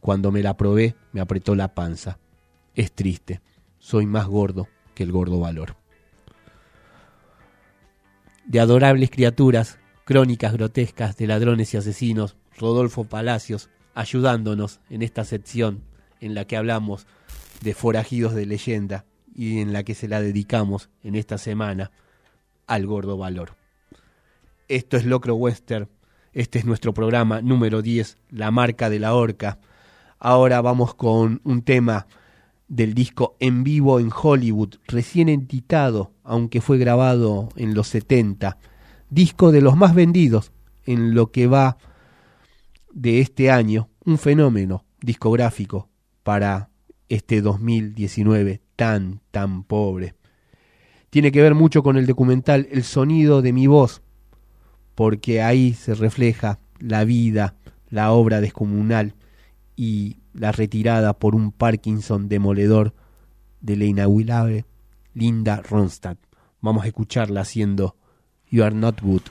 Cuando me la probé, me apretó la panza. Es triste. Soy más gordo que el gordo valor. De adorables criaturas, crónicas grotescas de ladrones y asesinos, Rodolfo Palacios, ayudándonos en esta sección en la que hablamos de forajidos de leyenda y en la que se la dedicamos en esta semana al gordo valor. Esto es Locro Western, este es nuestro programa número 10, La marca de la horca. Ahora vamos con un tema del disco En vivo en Hollywood, recién editado, aunque fue grabado en los 70. Disco de los más vendidos en lo que va de este año, un fenómeno discográfico para este 2019 tan, tan pobre. Tiene que ver mucho con el documental El sonido de mi voz, porque ahí se refleja la vida, la obra descomunal y la retirada por un Parkinson demoledor de la inaudible Linda Ronstadt. Vamos a escucharla haciendo You Are Not Good.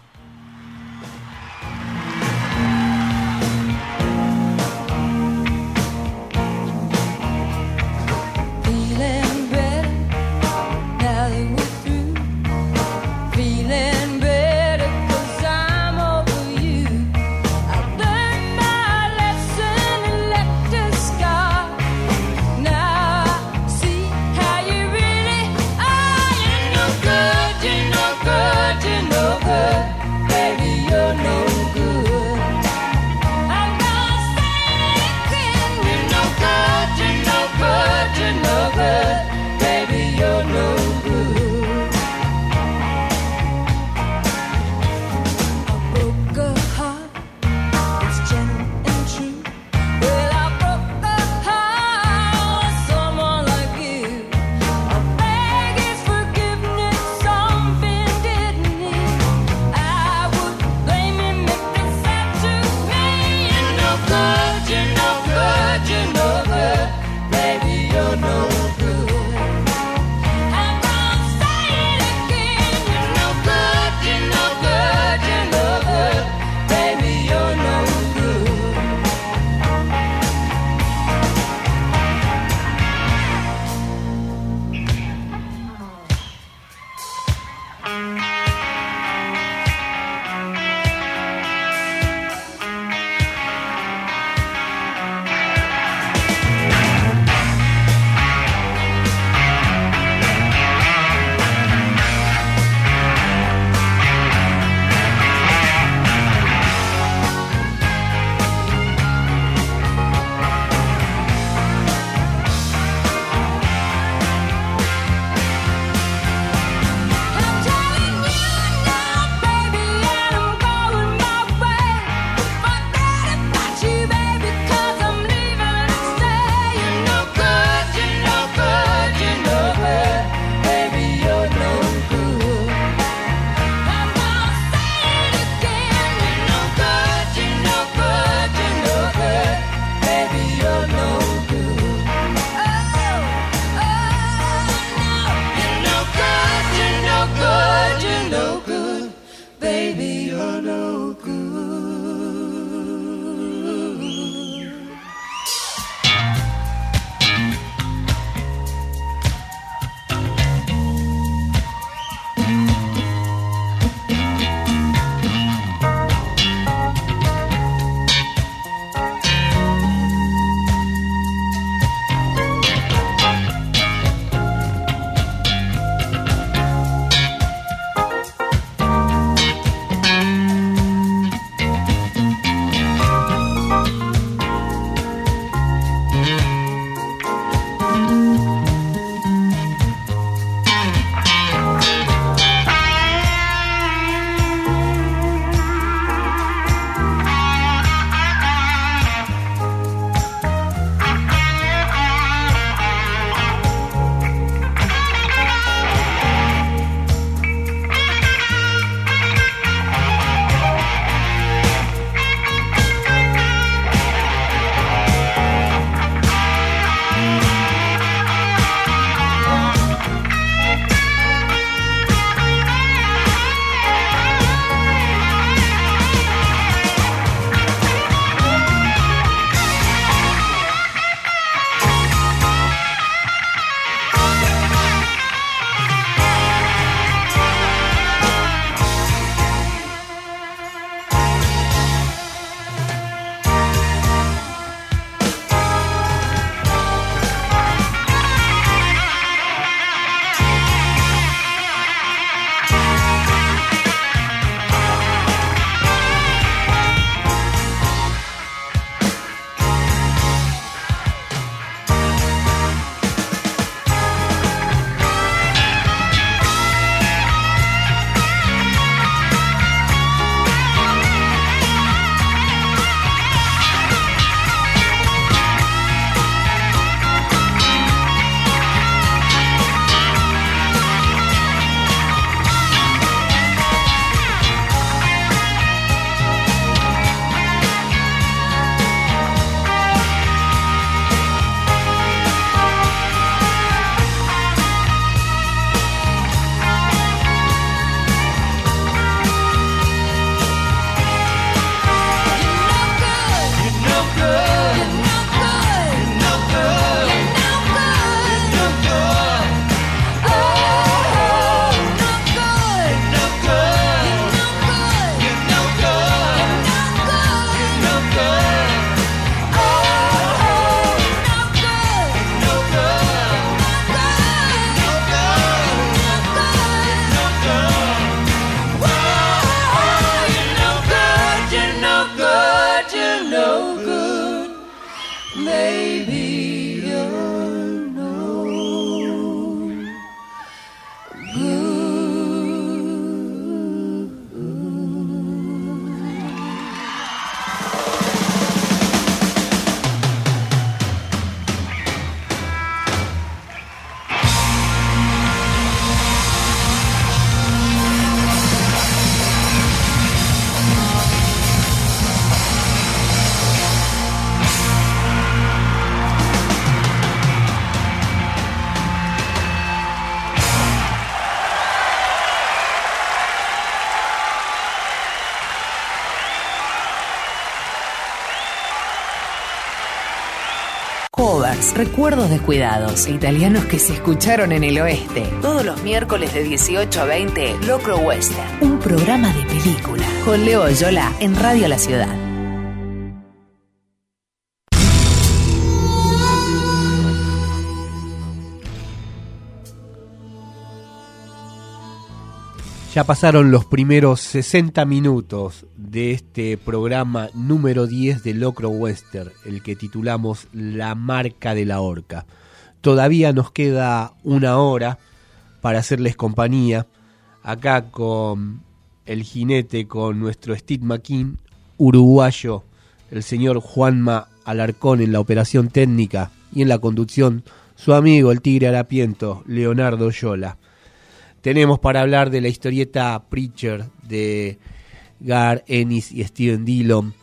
Flashbacks, recuerdos descuidados italianos que se escucharon en el oeste. Todos los miércoles de 18 a 20, Locro Western, un programa de película. Con Leo Oyola en Radio La Ciudad. Ya pasaron los primeros 60 minutos de este programa número 10 de Locro Western, el que titulamos La marca de la horca. Todavía nos queda una hora para hacerles compañía acá con el jinete, con nuestro Steve McKean, uruguayo, el señor Juanma Alarcón en la operación técnica y en la conducción, su amigo el tigre harapiento, Leonardo Yola tenemos para hablar de la historieta Preacher de Gar Ennis y Steven Dillon,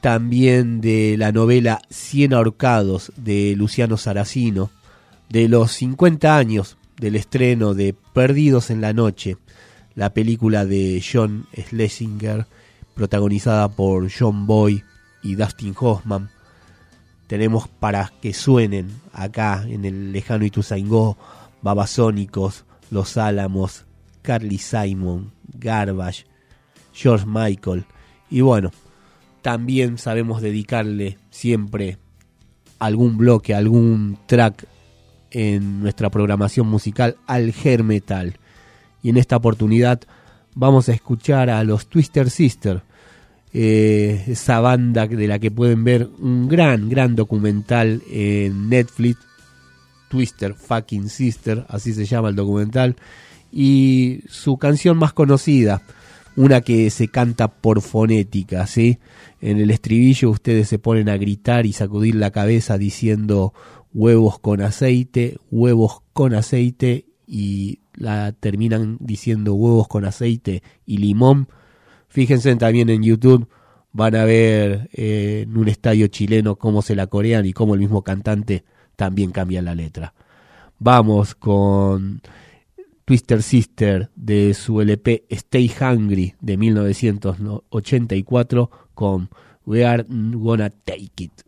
también de la novela Cien ahorcados de Luciano Saracino, de los 50 años del estreno de Perdidos en la Noche, la película de John Schlesinger, protagonizada por John Boy y Dustin Hoffman. Tenemos para que suenen acá en el lejano Ituzaingó, Babasónicos, los Álamos, Carly Simon, Garbage, George Michael. Y bueno, también sabemos dedicarle siempre algún bloque, algún track en nuestra programación musical al hair metal. Y en esta oportunidad vamos a escuchar a los Twister Sister, eh, esa banda de la que pueden ver un gran, gran documental en Netflix Twister Fucking Sister, así se llama el documental, y su canción más conocida, una que se canta por fonética, ¿sí? En el estribillo ustedes se ponen a gritar y sacudir la cabeza diciendo huevos con aceite, huevos con aceite y la terminan diciendo huevos con aceite y limón. Fíjense también en YouTube, van a ver eh, en un estadio chileno cómo se la corean y cómo el mismo cantante también cambia la letra. Vamos con Twister Sister de su LP Stay Hungry de 1984 con We Are Gonna Take It.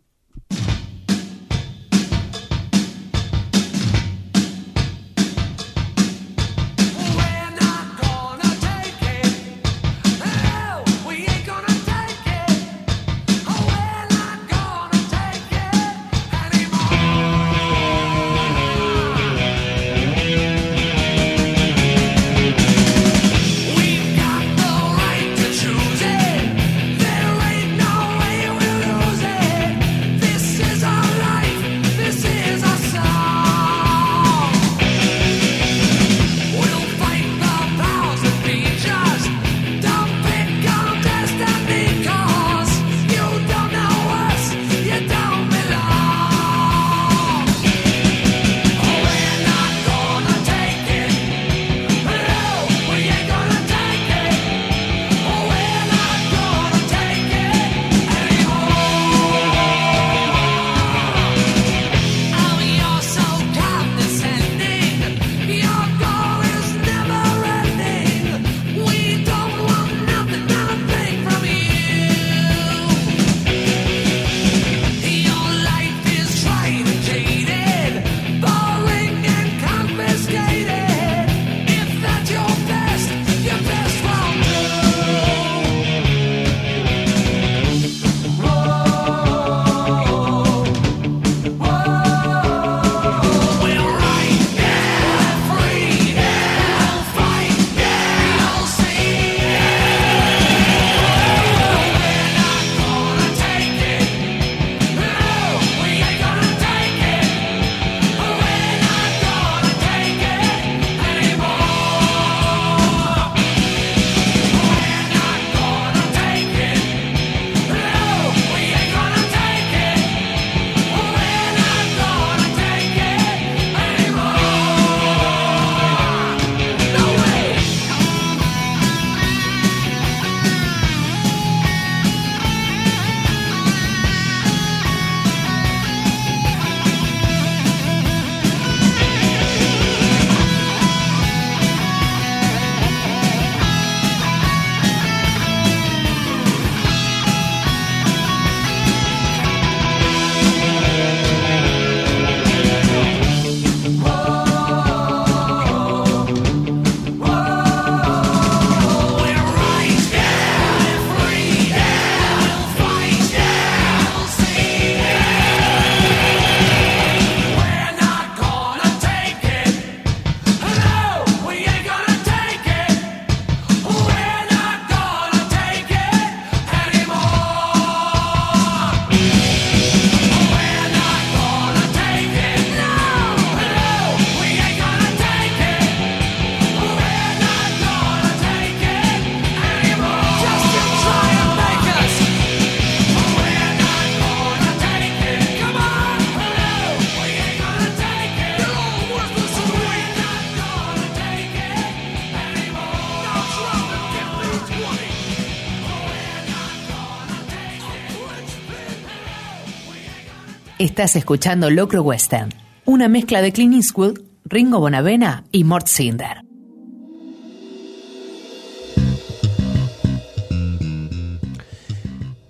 Estás escuchando Locro Western, una mezcla de Clint Eastwood, Ringo Bonavena y Mort Cinder.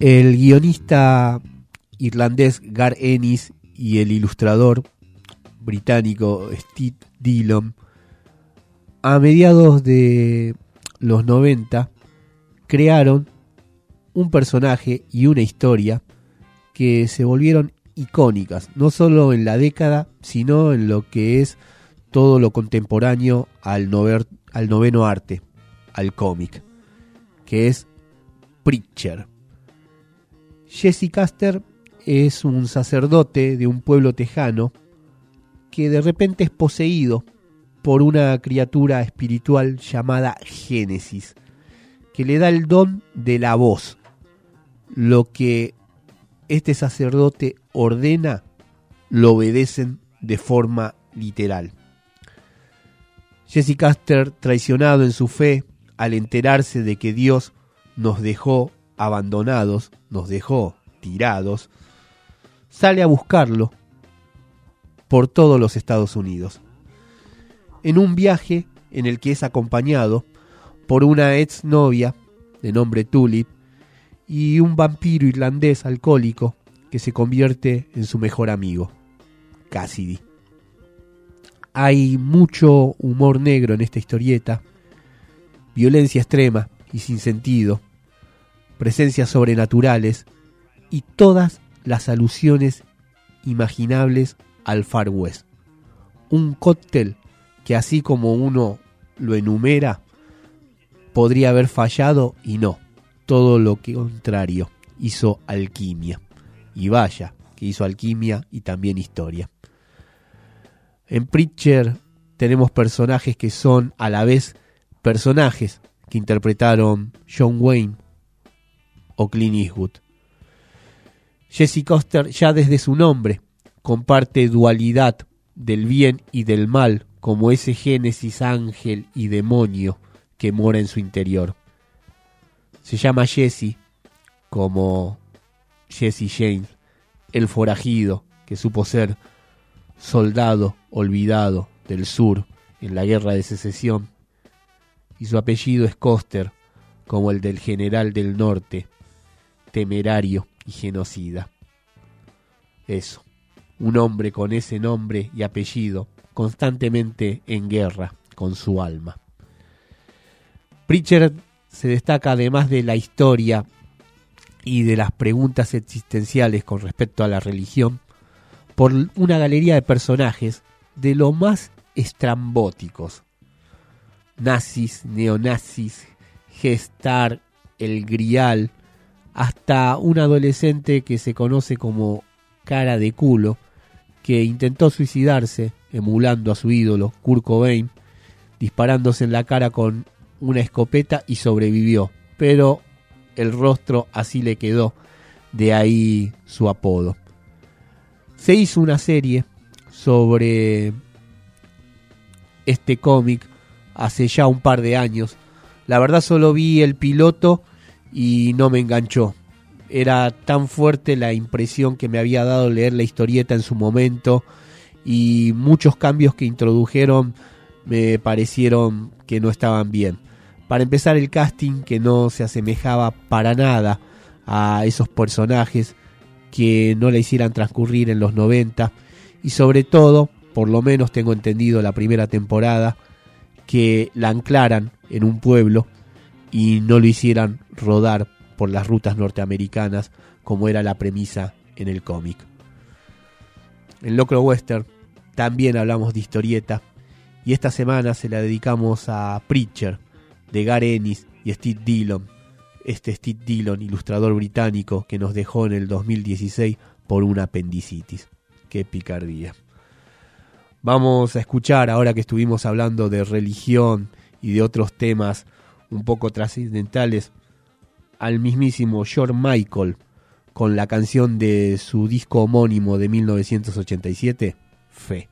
El guionista irlandés Gar Ennis y el ilustrador británico Steve Dillon, a mediados de los 90, crearon un personaje y una historia que se volvieron icónicas, no solo en la década, sino en lo que es todo lo contemporáneo al, nover- al noveno arte, al cómic, que es Preacher. Jesse Caster es un sacerdote de un pueblo tejano que de repente es poseído por una criatura espiritual llamada Génesis, que le da el don de la voz. Lo que este sacerdote ordena, lo obedecen de forma literal. Jesse Caster, traicionado en su fe, al enterarse de que Dios nos dejó abandonados, nos dejó tirados, sale a buscarlo por todos los Estados Unidos. En un viaje en el que es acompañado por una exnovia de nombre Tulip y un vampiro irlandés alcohólico que se convierte en su mejor amigo, Cassidy. Hay mucho humor negro en esta historieta, violencia extrema y sin sentido, presencias sobrenaturales y todas las alusiones imaginables al Far West. Un cóctel que así como uno lo enumera, podría haber fallado y no. Todo lo contrario, hizo alquimia. Y vaya, que hizo alquimia y también historia. En Preacher tenemos personajes que son a la vez personajes que interpretaron John Wayne o Clint Eastwood. Jesse Coster ya desde su nombre comparte dualidad del bien y del mal como ese génesis ángel y demonio que mora en su interior. Se llama Jesse como Jesse James, el forajido que supo ser soldado olvidado del sur en la guerra de secesión, y su apellido es Coster como el del general del norte, temerario y genocida. Eso, un hombre con ese nombre y apellido, constantemente en guerra con su alma. Pritchard se destaca además de la historia y de las preguntas existenciales con respecto a la religión por una galería de personajes de lo más estrambóticos. Nazis, neonazis, gestar, el grial, hasta un adolescente que se conoce como cara de culo, que intentó suicidarse emulando a su ídolo, Kurt Cobain, disparándose en la cara con una escopeta y sobrevivió, pero el rostro así le quedó, de ahí su apodo. Se hizo una serie sobre este cómic hace ya un par de años. La verdad solo vi el piloto y no me enganchó. Era tan fuerte la impresión que me había dado leer la historieta en su momento y muchos cambios que introdujeron me parecieron que no estaban bien. Para empezar el casting que no se asemejaba para nada a esos personajes que no le hicieran transcurrir en los 90 y sobre todo, por lo menos tengo entendido la primera temporada, que la anclaran en un pueblo y no lo hicieran rodar por las rutas norteamericanas como era la premisa en el cómic. En Locro Western también hablamos de historieta y esta semana se la dedicamos a Preacher de Gar Ennis y Steve Dillon. Este Steve Dillon, ilustrador británico que nos dejó en el 2016 por una apendicitis. Qué picardía. Vamos a escuchar, ahora que estuvimos hablando de religión y de otros temas un poco trascendentales, al mismísimo George Michael con la canción de su disco homónimo de 1987, Fe.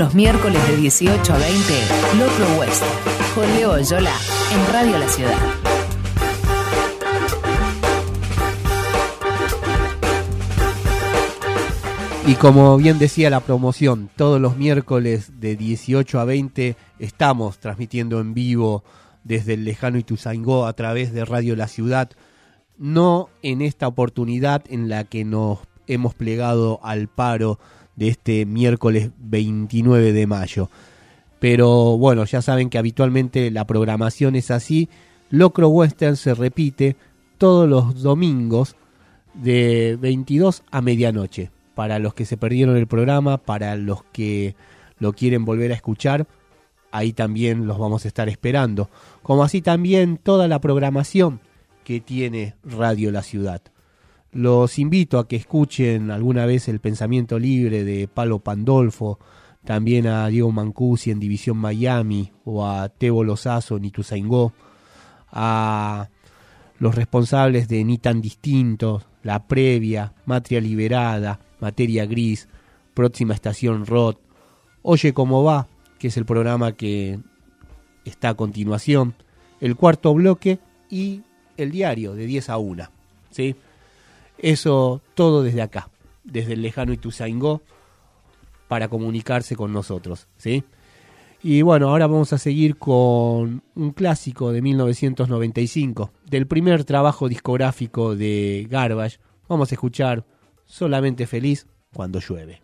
Los miércoles de 18 a 20, Locro West, con Leo Oyola, en Radio La Ciudad. Y como bien decía la promoción, todos los miércoles de 18 a 20 estamos transmitiendo en vivo desde el lejano Ituzaingó a través de Radio La Ciudad. No en esta oportunidad en la que nos hemos plegado al paro de este miércoles 29 de mayo. Pero bueno, ya saben que habitualmente la programación es así. Locro Western se repite todos los domingos de 22 a medianoche. Para los que se perdieron el programa, para los que lo quieren volver a escuchar, ahí también los vamos a estar esperando. Como así también toda la programación que tiene Radio La Ciudad. Los invito a que escuchen alguna vez el pensamiento libre de Palo Pandolfo, también a Diego Mancusi en División Miami o a Tebo Lozazo en Ituzaingó, a los responsables de Ni tan distintos, La Previa, Matria Liberada, Materia Gris, Próxima Estación Rot, Oye cómo va, que es el programa que está a continuación, el cuarto bloque y el diario de 10 a 1. ¿sí? Eso todo desde acá, desde el lejano Ituzaingó, para comunicarse con nosotros. ¿sí? Y bueno, ahora vamos a seguir con un clásico de 1995, del primer trabajo discográfico de Garbage. Vamos a escuchar Solamente Feliz cuando llueve.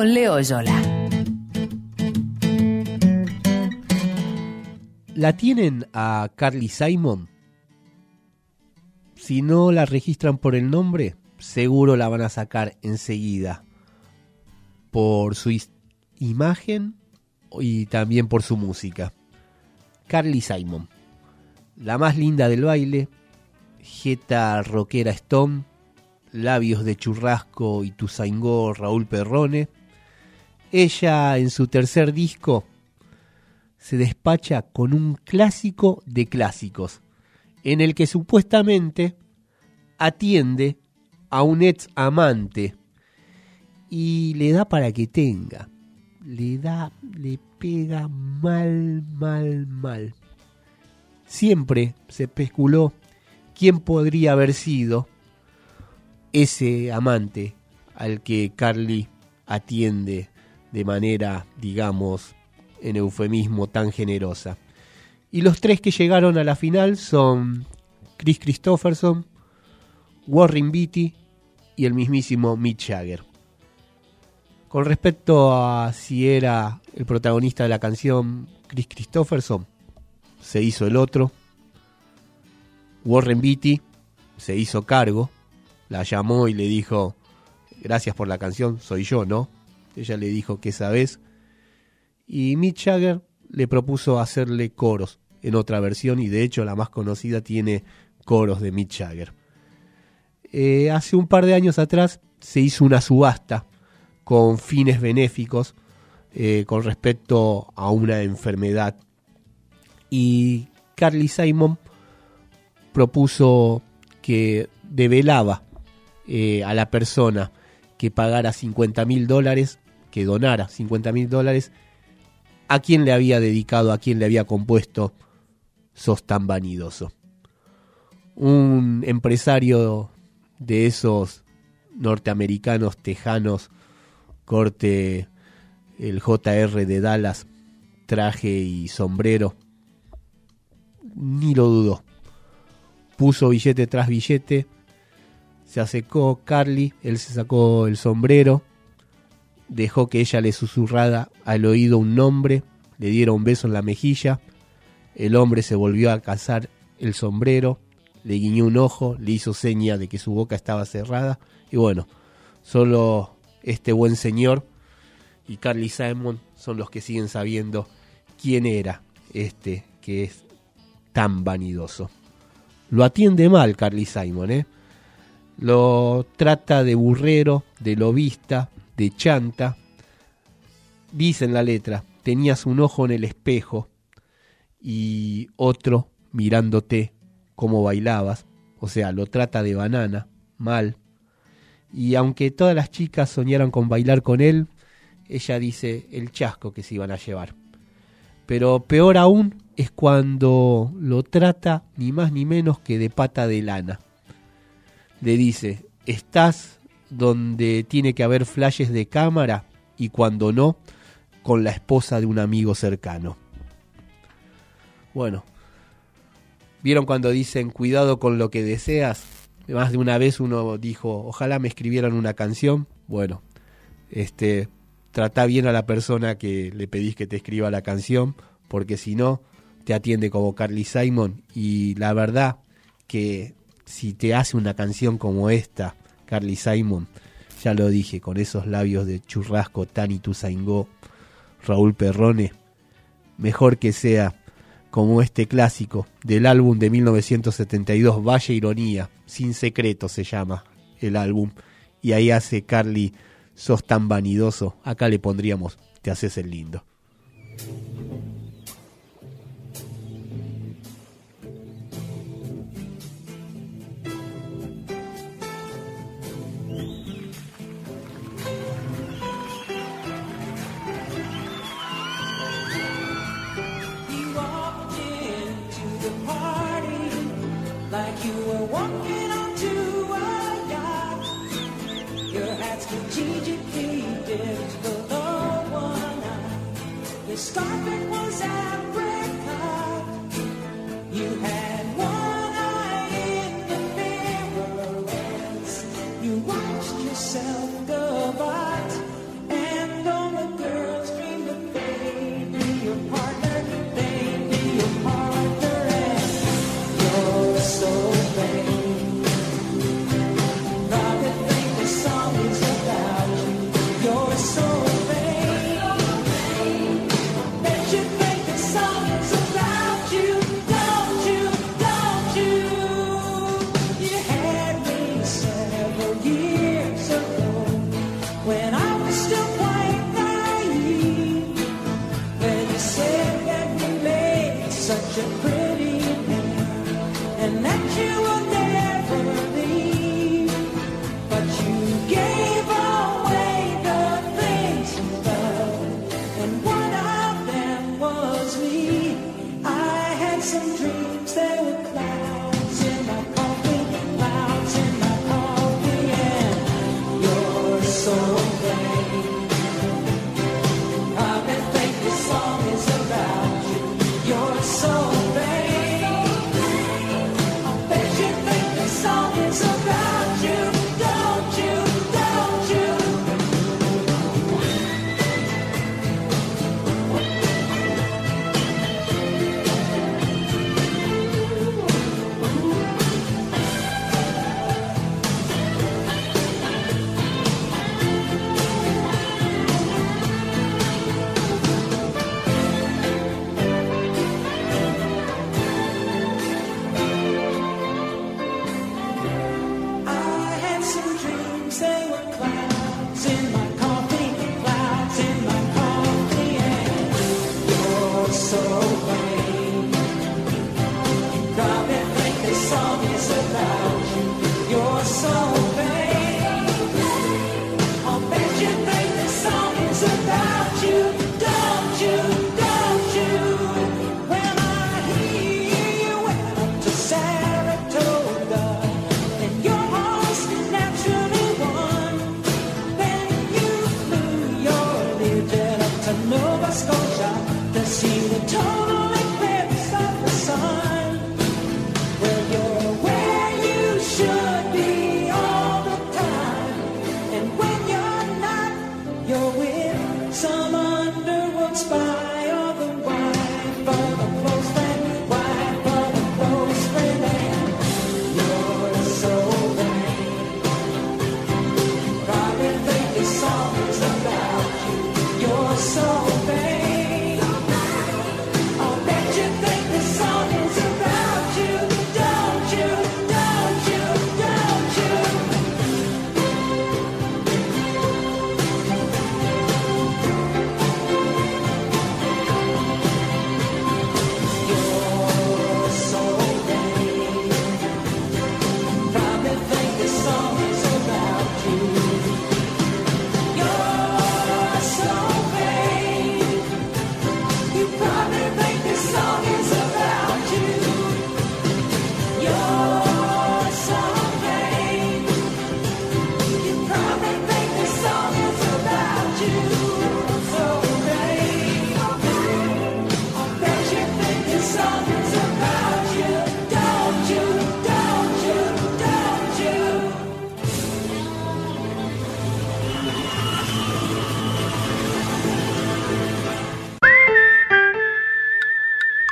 Con Leo Yola. ¿La tienen a Carly Simon? Si no la registran por el nombre, seguro la van a sacar enseguida. Por su imagen y también por su música. Carly Simon. La más linda del baile, jeta rockera Stone, labios de churrasco y tuzaingó Raúl Perrone. Ella en su tercer disco se despacha con un clásico de clásicos, en el que supuestamente atiende a un ex amante y le da para que tenga. Le da, le pega mal, mal, mal. Siempre se especuló quién podría haber sido ese amante al que Carly atiende de manera, digamos, en eufemismo tan generosa. Y los tres que llegaron a la final son Chris Christopherson, Warren Beatty y el mismísimo Mick Jagger. Con respecto a si era el protagonista de la canción Chris Christopherson, se hizo el otro. Warren Beatty se hizo cargo, la llamó y le dijo, gracias por la canción, soy yo, ¿no? Ella le dijo, ¿qué sabes? Y Mick Jagger le propuso hacerle coros en otra versión y de hecho la más conocida tiene coros de Mick Jagger. Eh, hace un par de años atrás se hizo una subasta con fines benéficos eh, con respecto a una enfermedad y Carly Simon propuso que develaba eh, a la persona que pagara 50 mil dólares, que donara 50 mil dólares, a quien le había dedicado, a quien le había compuesto Sos tan vanidoso. Un empresario de esos norteamericanos tejanos, corte el JR de Dallas, traje y sombrero, ni lo dudó. Puso billete tras billete, se acercó Carly, él se sacó el sombrero, dejó que ella le susurrara al oído un nombre, le diera un beso en la mejilla, el hombre se volvió a alcanzar el sombrero, le guiñó un ojo, le hizo seña de que su boca estaba cerrada, y bueno, solo este buen señor y Carly Simon son los que siguen sabiendo quién era este que es tan vanidoso. Lo atiende mal Carly Simon, ¿eh? Lo trata de burrero, de lobista, de chanta. Dice en la letra, tenías un ojo en el espejo y otro mirándote cómo bailabas. O sea, lo trata de banana, mal. Y aunque todas las chicas soñaran con bailar con él, ella dice el chasco que se iban a llevar. Pero peor aún es cuando lo trata ni más ni menos que de pata de lana. Le dice, estás donde tiene que haber flashes de cámara y cuando no, con la esposa de un amigo cercano. Bueno, ¿vieron cuando dicen cuidado con lo que deseas? Más de una vez uno dijo, ojalá me escribieran una canción. Bueno, este, trata bien a la persona que le pedís que te escriba la canción, porque si no, te atiende como Carly Simon. Y la verdad que si te hace una canción como esta, Carly Simon, ya lo dije, con esos labios de churrasco, Tani Tuzaingó, Raúl Perrone, mejor que sea como este clásico del álbum de 1972, Vaya Ironía, Sin Secreto se llama el álbum, y ahí hace Carly, sos tan vanidoso, acá le pondríamos, te haces el lindo.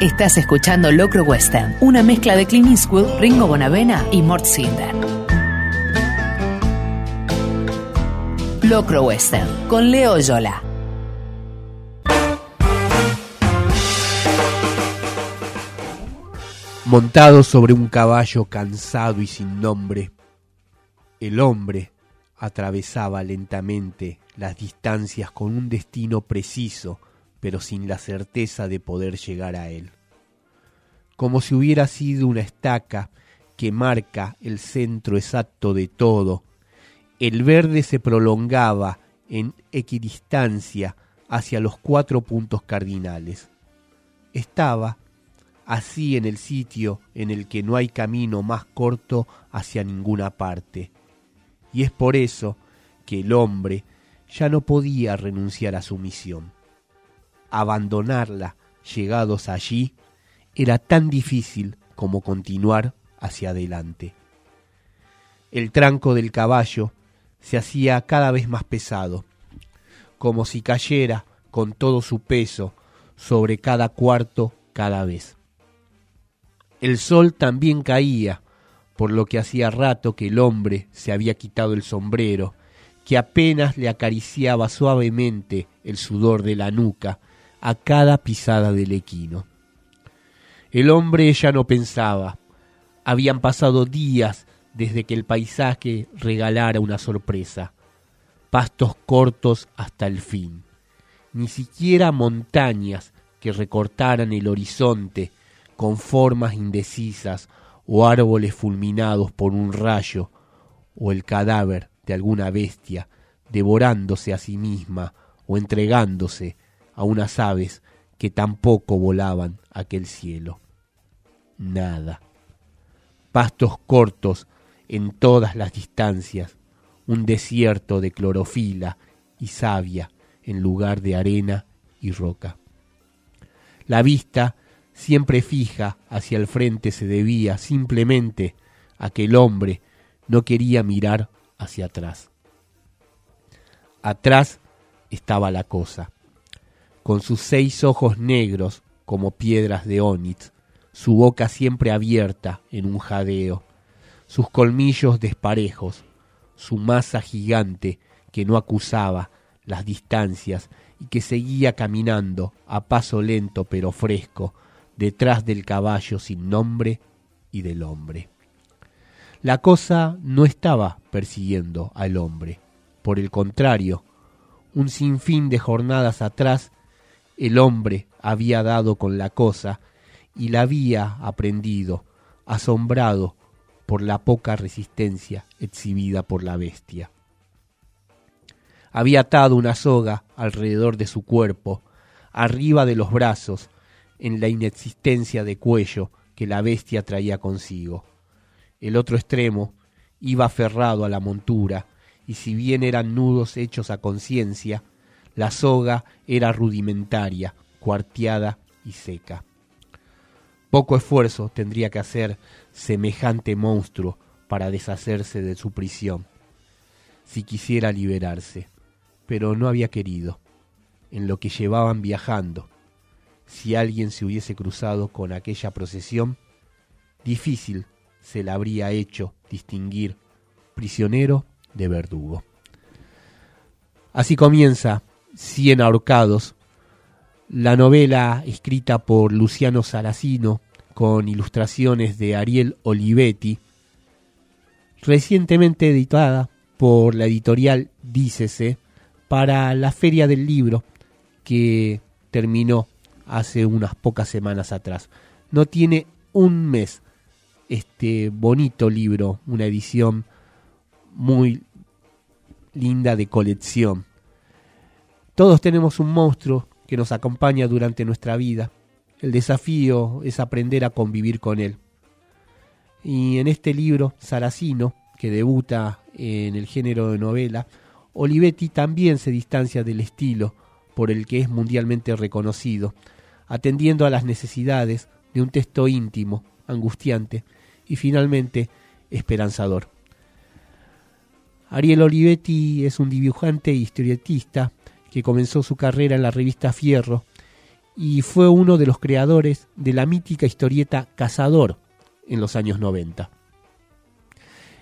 Estás escuchando Locro Western, una mezcla de Clint Eastwood, Ringo Bonavena y Mort Sinder. Locro Western, con Leo Yola. Montado sobre un caballo cansado y sin nombre, el hombre atravesaba lentamente las distancias con un destino preciso, pero sin la certeza de poder llegar a él. Como si hubiera sido una estaca que marca el centro exacto de todo, el verde se prolongaba en equidistancia hacia los cuatro puntos cardinales. Estaba así en el sitio en el que no hay camino más corto hacia ninguna parte. Y es por eso que el hombre ya no podía renunciar a su misión. Abandonarla, llegados allí, era tan difícil como continuar hacia adelante. El tranco del caballo se hacía cada vez más pesado, como si cayera con todo su peso sobre cada cuarto cada vez. El sol también caía, por lo que hacía rato que el hombre se había quitado el sombrero, que apenas le acariciaba suavemente el sudor de la nuca a cada pisada del equino. El hombre ya no pensaba. Habían pasado días desde que el paisaje regalara una sorpresa. Pastos cortos hasta el fin. Ni siquiera montañas que recortaran el horizonte con formas indecisas o árboles fulminados por un rayo o el cadáver de alguna bestia devorándose a sí misma o entregándose a unas aves que tampoco volaban aquel cielo. Nada. Pastos cortos en todas las distancias, un desierto de clorofila y savia en lugar de arena y roca. La vista, siempre fija hacia el frente, se debía simplemente a que el hombre no quería mirar hacia atrás. Atrás estaba la cosa, con sus seis ojos negros como piedras de ónix, su boca siempre abierta en un jadeo, sus colmillos desparejos, su masa gigante que no acusaba las distancias y que seguía caminando a paso lento pero fresco detrás del caballo sin nombre y del hombre. La cosa no estaba persiguiendo al hombre, por el contrario, un sinfín de jornadas atrás, el hombre había dado con la cosa y la había aprendido, asombrado por la poca resistencia exhibida por la bestia. Había atado una soga alrededor de su cuerpo, arriba de los brazos, en la inexistencia de cuello que la bestia traía consigo. El otro extremo iba aferrado a la montura, y si bien eran nudos hechos a conciencia, la soga era rudimentaria, cuarteada y seca. Poco esfuerzo tendría que hacer semejante monstruo para deshacerse de su prisión, si quisiera liberarse, pero no había querido, en lo que llevaban viajando. Si alguien se hubiese cruzado con aquella procesión, difícil se le habría hecho distinguir prisionero de verdugo. Así comienza Cien ahorcados, la novela escrita por Luciano Saracino con ilustraciones de Ariel Olivetti, recientemente editada por la editorial Dícese para la Feria del Libro que terminó hace unas pocas semanas atrás. No tiene un mes este bonito libro, una edición muy linda de colección. Todos tenemos un monstruo que nos acompaña durante nuestra vida. El desafío es aprender a convivir con él. Y en este libro, Saracino, que debuta en el género de novela, Olivetti también se distancia del estilo por el que es mundialmente reconocido, atendiendo a las necesidades de un texto íntimo, angustiante y finalmente esperanzador. Ariel Olivetti es un dibujante e historietista que comenzó su carrera en la revista Fierro y fue uno de los creadores de la mítica historieta Cazador en los años 90.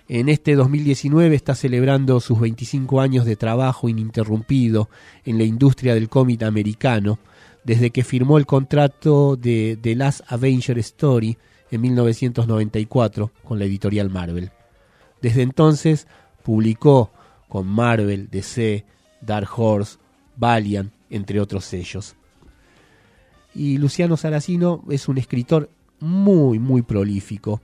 En este 2019 está celebrando sus 25 años de trabajo ininterrumpido en la industria del cómic americano, desde que firmó el contrato de The Last Avenger Story en 1994 con la editorial Marvel. Desde entonces publicó con Marvel, DC, Dark Horse, Valiant, entre otros sellos. Y Luciano Saracino es un escritor muy, muy prolífico,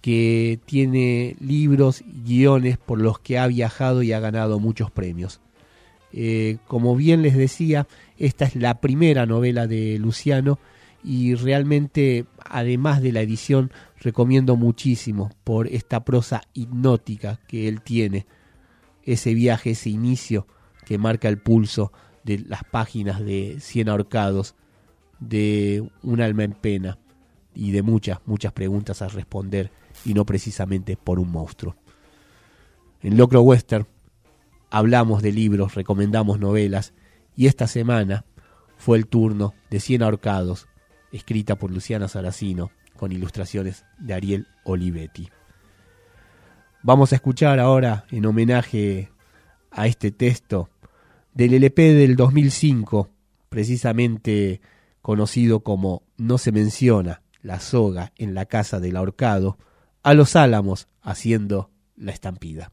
que tiene libros y guiones por los que ha viajado y ha ganado muchos premios. Eh, como bien les decía, esta es la primera novela de Luciano y realmente, además de la edición, recomiendo muchísimo por esta prosa hipnótica que él tiene, ese viaje, ese inicio que marca el pulso de las páginas de Cien ahorcados, de un alma en pena y de muchas, muchas preguntas a responder y no precisamente por un monstruo. En Locro Western hablamos de libros, recomendamos novelas y esta semana fue el turno de Cien ahorcados, escrita por Luciana Saracino con ilustraciones de Ariel Olivetti. Vamos a escuchar ahora en homenaje a este texto del LP del 2005, precisamente conocido como No se menciona la soga en la casa del ahorcado, a los álamos haciendo la estampida.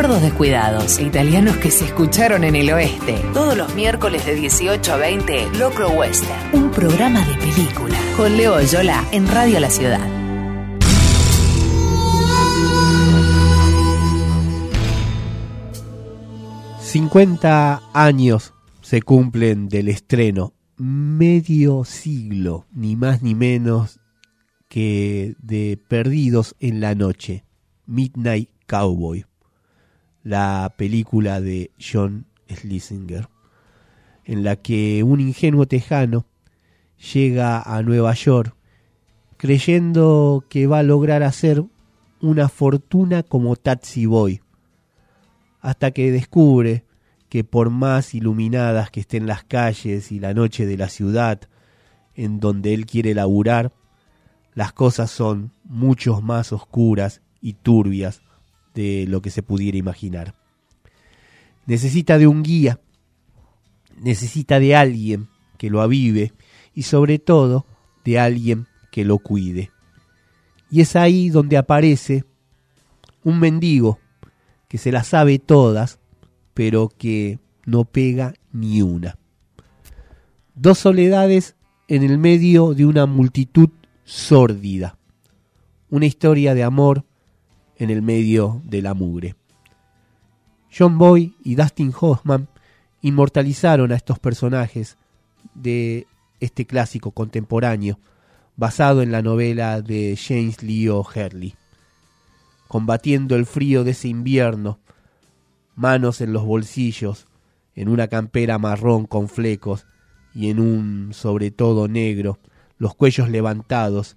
Recuerdos descuidados italianos que se escucharon en el oeste. Todos los miércoles de 18 a 20, Locro Western, un programa de película. Con Leo Oyola en Radio La Ciudad. ...50 años se cumplen del estreno... ...medio siglo... ...ni más ni menos... ...que de Perdidos en la Noche... ...Midnight Cowboy... ...la película de John Schlesinger... ...en la que un ingenuo tejano... ...llega a Nueva York... ...creyendo que va a lograr hacer... ...una fortuna como taxi boy hasta que descubre que por más iluminadas que estén las calles y la noche de la ciudad en donde él quiere laburar, las cosas son mucho más oscuras y turbias de lo que se pudiera imaginar. Necesita de un guía, necesita de alguien que lo avive y sobre todo de alguien que lo cuide. Y es ahí donde aparece un mendigo que se las sabe todas, pero que no pega ni una. Dos soledades en el medio de una multitud sórdida. Una historia de amor en el medio de la mugre. John Boy y Dustin Hoffman inmortalizaron a estos personajes de este clásico contemporáneo basado en la novela de James Leo Hurley combatiendo el frío de ese invierno, manos en los bolsillos, en una campera marrón con flecos y en un sobre todo negro, los cuellos levantados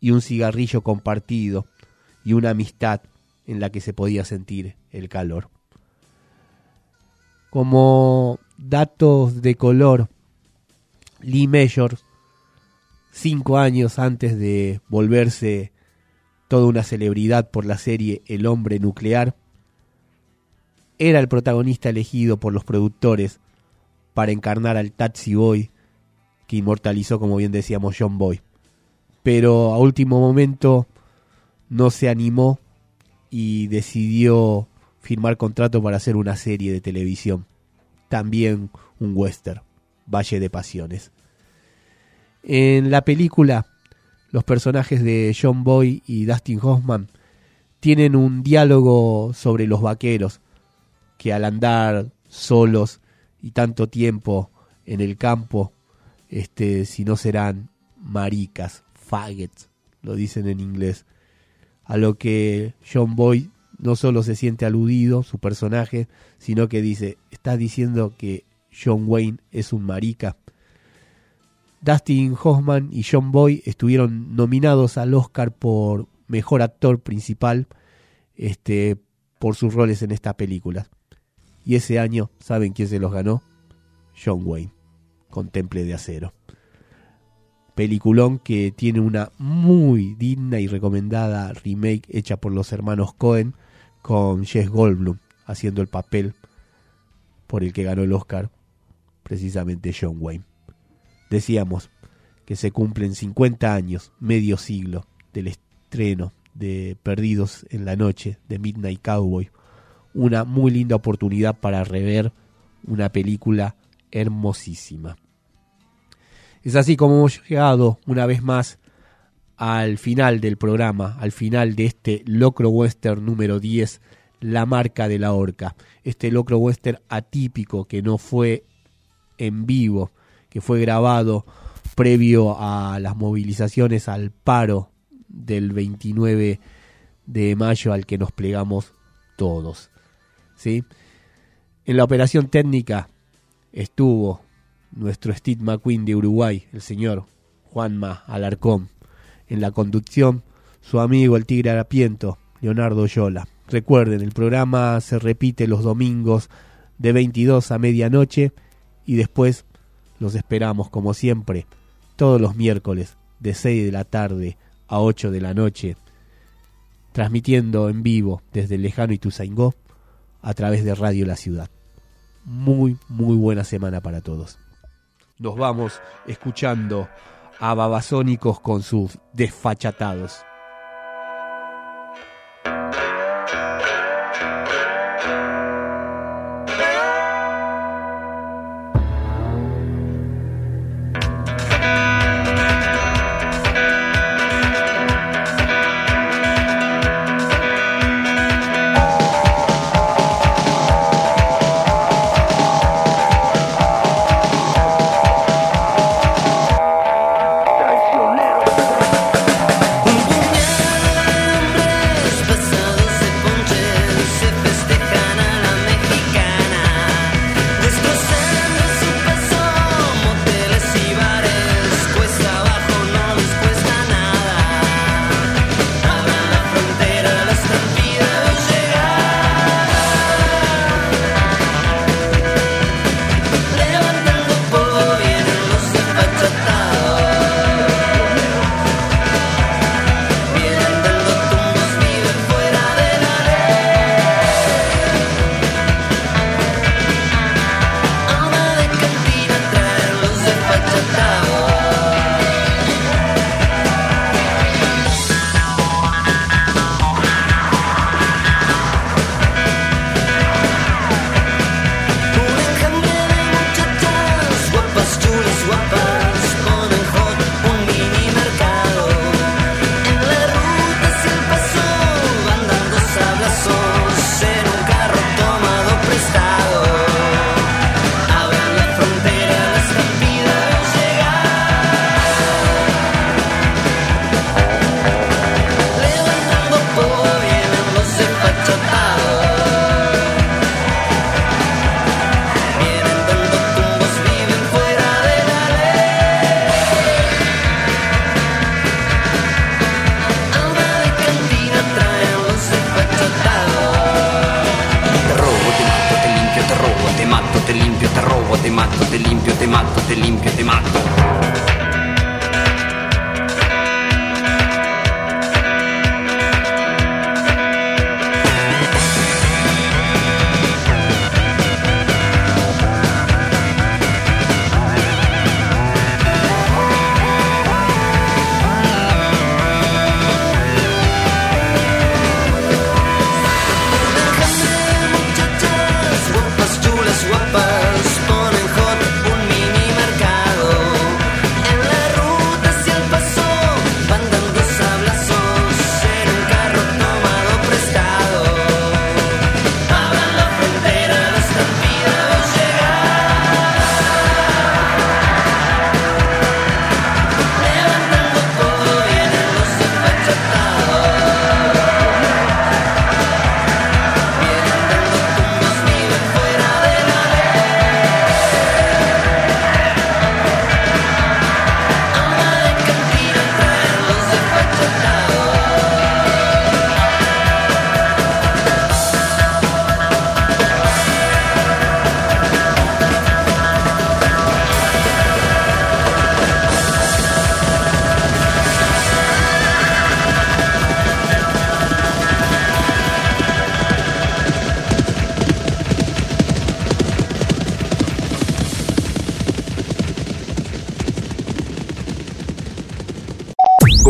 y un cigarrillo compartido y una amistad en la que se podía sentir el calor. Como datos de color, Lee Majors, cinco años antes de volverse toda una celebridad por la serie El hombre nuclear, era el protagonista elegido por los productores para encarnar al Taxi Boy que inmortalizó, como bien decíamos, John Boy. Pero a último momento no se animó y decidió firmar contrato para hacer una serie de televisión. También un western, Valle de Pasiones. En la película los personajes de John Boy y Dustin Hoffman tienen un diálogo sobre los vaqueros que al andar solos y tanto tiempo en el campo, este, si no serán maricas, faggots, lo dicen en inglés. A lo que John Boy no solo se siente aludido, su personaje, sino que dice, ¿estás diciendo que John Wayne es un marica? Dustin Hoffman y John Boy estuvieron nominados al Oscar por mejor actor principal este, por sus roles en esta película. Y ese año, ¿saben quién se los ganó? John Wayne, con Temple de Acero. Peliculón que tiene una muy digna y recomendada remake hecha por los hermanos Cohen con Jess Goldblum haciendo el papel por el que ganó el Oscar, precisamente John Wayne. Decíamos que se cumplen 50 años, medio siglo, del estreno de Perdidos en la Noche, de Midnight Cowboy. Una muy linda oportunidad para rever una película hermosísima. Es así como hemos llegado una vez más al final del programa, al final de este Locro Western número 10, La marca de la horca. Este Locro Western atípico que no fue en vivo, que fue grabado previo a las movilizaciones al paro del 29 de mayo al que nos plegamos todos. ¿sí? En la operación técnica estuvo nuestro Steve McQueen de Uruguay, el señor Juanma Alarcón. En la conducción, su amigo el Tigre Arapiento, Leonardo Yola. Recuerden, el programa se repite los domingos de 22 a medianoche y después los esperamos como siempre todos los miércoles de 6 de la tarde a 8 de la noche, transmitiendo en vivo desde el lejano Ituzaingó a través de Radio La Ciudad. Muy, muy buena semana para todos. Nos vamos escuchando a Babasónicos con sus desfachatados.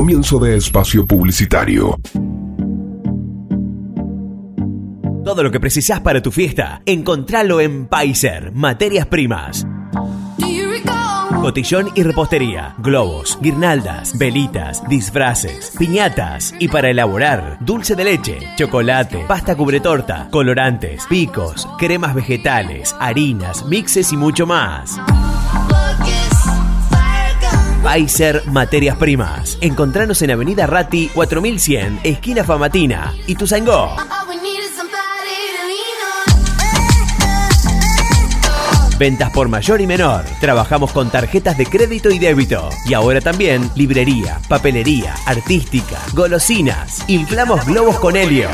Comienzo de espacio publicitario. Todo lo que precisás para tu fiesta, encontralo en Paiser, Materias Primas. Cotillón y repostería, globos, guirnaldas, velitas, disfraces, piñatas y para elaborar dulce de leche, chocolate, pasta cubretorta, colorantes, picos, cremas vegetales, harinas, mixes y mucho más. Paiser Materias Primas. Encontranos en Avenida Ratti 4100, esquina Famatina, y Tuzangó. Ventas por mayor y menor. Trabajamos con tarjetas de crédito y débito. Y ahora también librería, papelería, artística, golosinas. Inflamos globos con helio.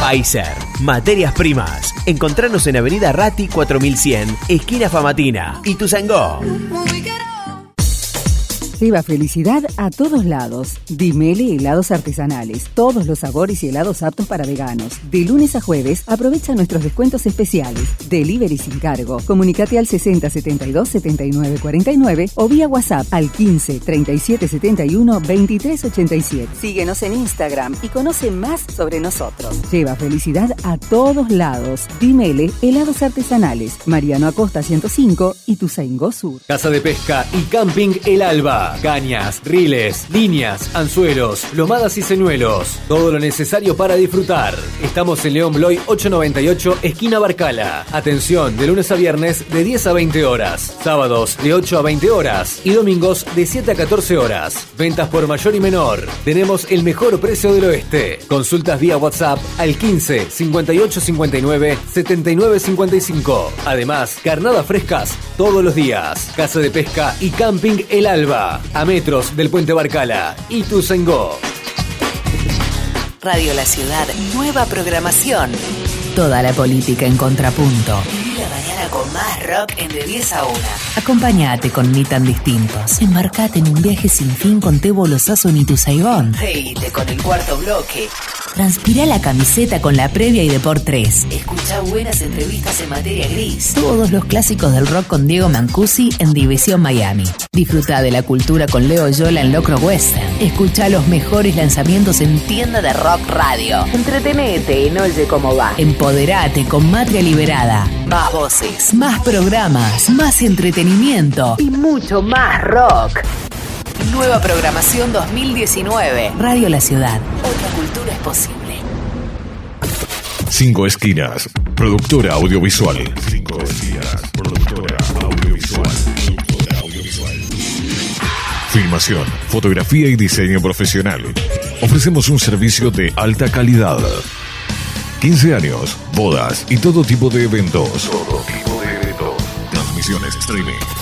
Pfizer, materias primas. Encontranos en Avenida Ratti 4100, esquina Famatina. Y Tuzangó. Lleva felicidad a todos lados. Dimele helados artesanales. Todos los sabores y helados aptos para veganos. De lunes a jueves, aprovecha nuestros descuentos especiales. Delivery sin cargo. Comunicate al 60 72 79 49 o vía WhatsApp al 15 37 71 23 87. Síguenos en Instagram y conoce más sobre nosotros. Lleva felicidad a todos lados. Dimele helados artesanales. Mariano Acosta 105 y Tuzaingó Sur. Casa de Pesca y Camping El Alba. Cañas, riles, líneas, anzuelos, lomadas y señuelos. Todo lo necesario para disfrutar. Estamos en León Bloy 898, esquina Barcala. Atención, de lunes a viernes de 10 a 20 horas. Sábados de 8 a 20 horas. Y domingos de 7 a 14 horas. Ventas por mayor y menor. Tenemos el mejor precio del oeste. Consultas vía WhatsApp al 15 58 59 79 55. Además, carnadas frescas todos los días. Casa de Pesca y Camping El Alba. A metros del Puente Barcala. Y Tuzangó. Radio La Ciudad, nueva programación. Toda la política en contrapunto. Viví la mañana con más rock en de 10 a 1. Acompáñate con Ni Tan Distintos. Embarcate en un viaje sin fin con Tebo Lozazo en Ituzaigón. Reíte con el cuarto bloque. Transpira la camiseta con la previa y de por 3. Escucha buenas entrevistas en materia gris. Todos los clásicos del rock con Diego Mancusi en División Miami. Disfruta de la cultura con Leo Yola en Locro Western. Escucha los mejores lanzamientos en tienda de rock radio. Entretenete en Oye Cómo Va. Empoderate con Matria Liberada. Más voces, más programas, más entretenimiento y mucho más rock. Nueva programación 2019. Radio La Ciudad. Otra cultura es posible. Cinco Esquinas, productora audiovisual. Cinco Esquinas, productora audiovisual. Productora audiovisual. Filmación, fotografía y diseño profesional. Ofrecemos un servicio de alta calidad. 15 años, bodas y todo tipo de eventos. Todo tipo de eventos. Transmisiones streaming.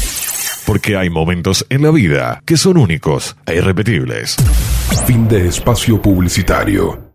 Porque hay momentos en la vida que son únicos e irrepetibles. Fin de espacio publicitario.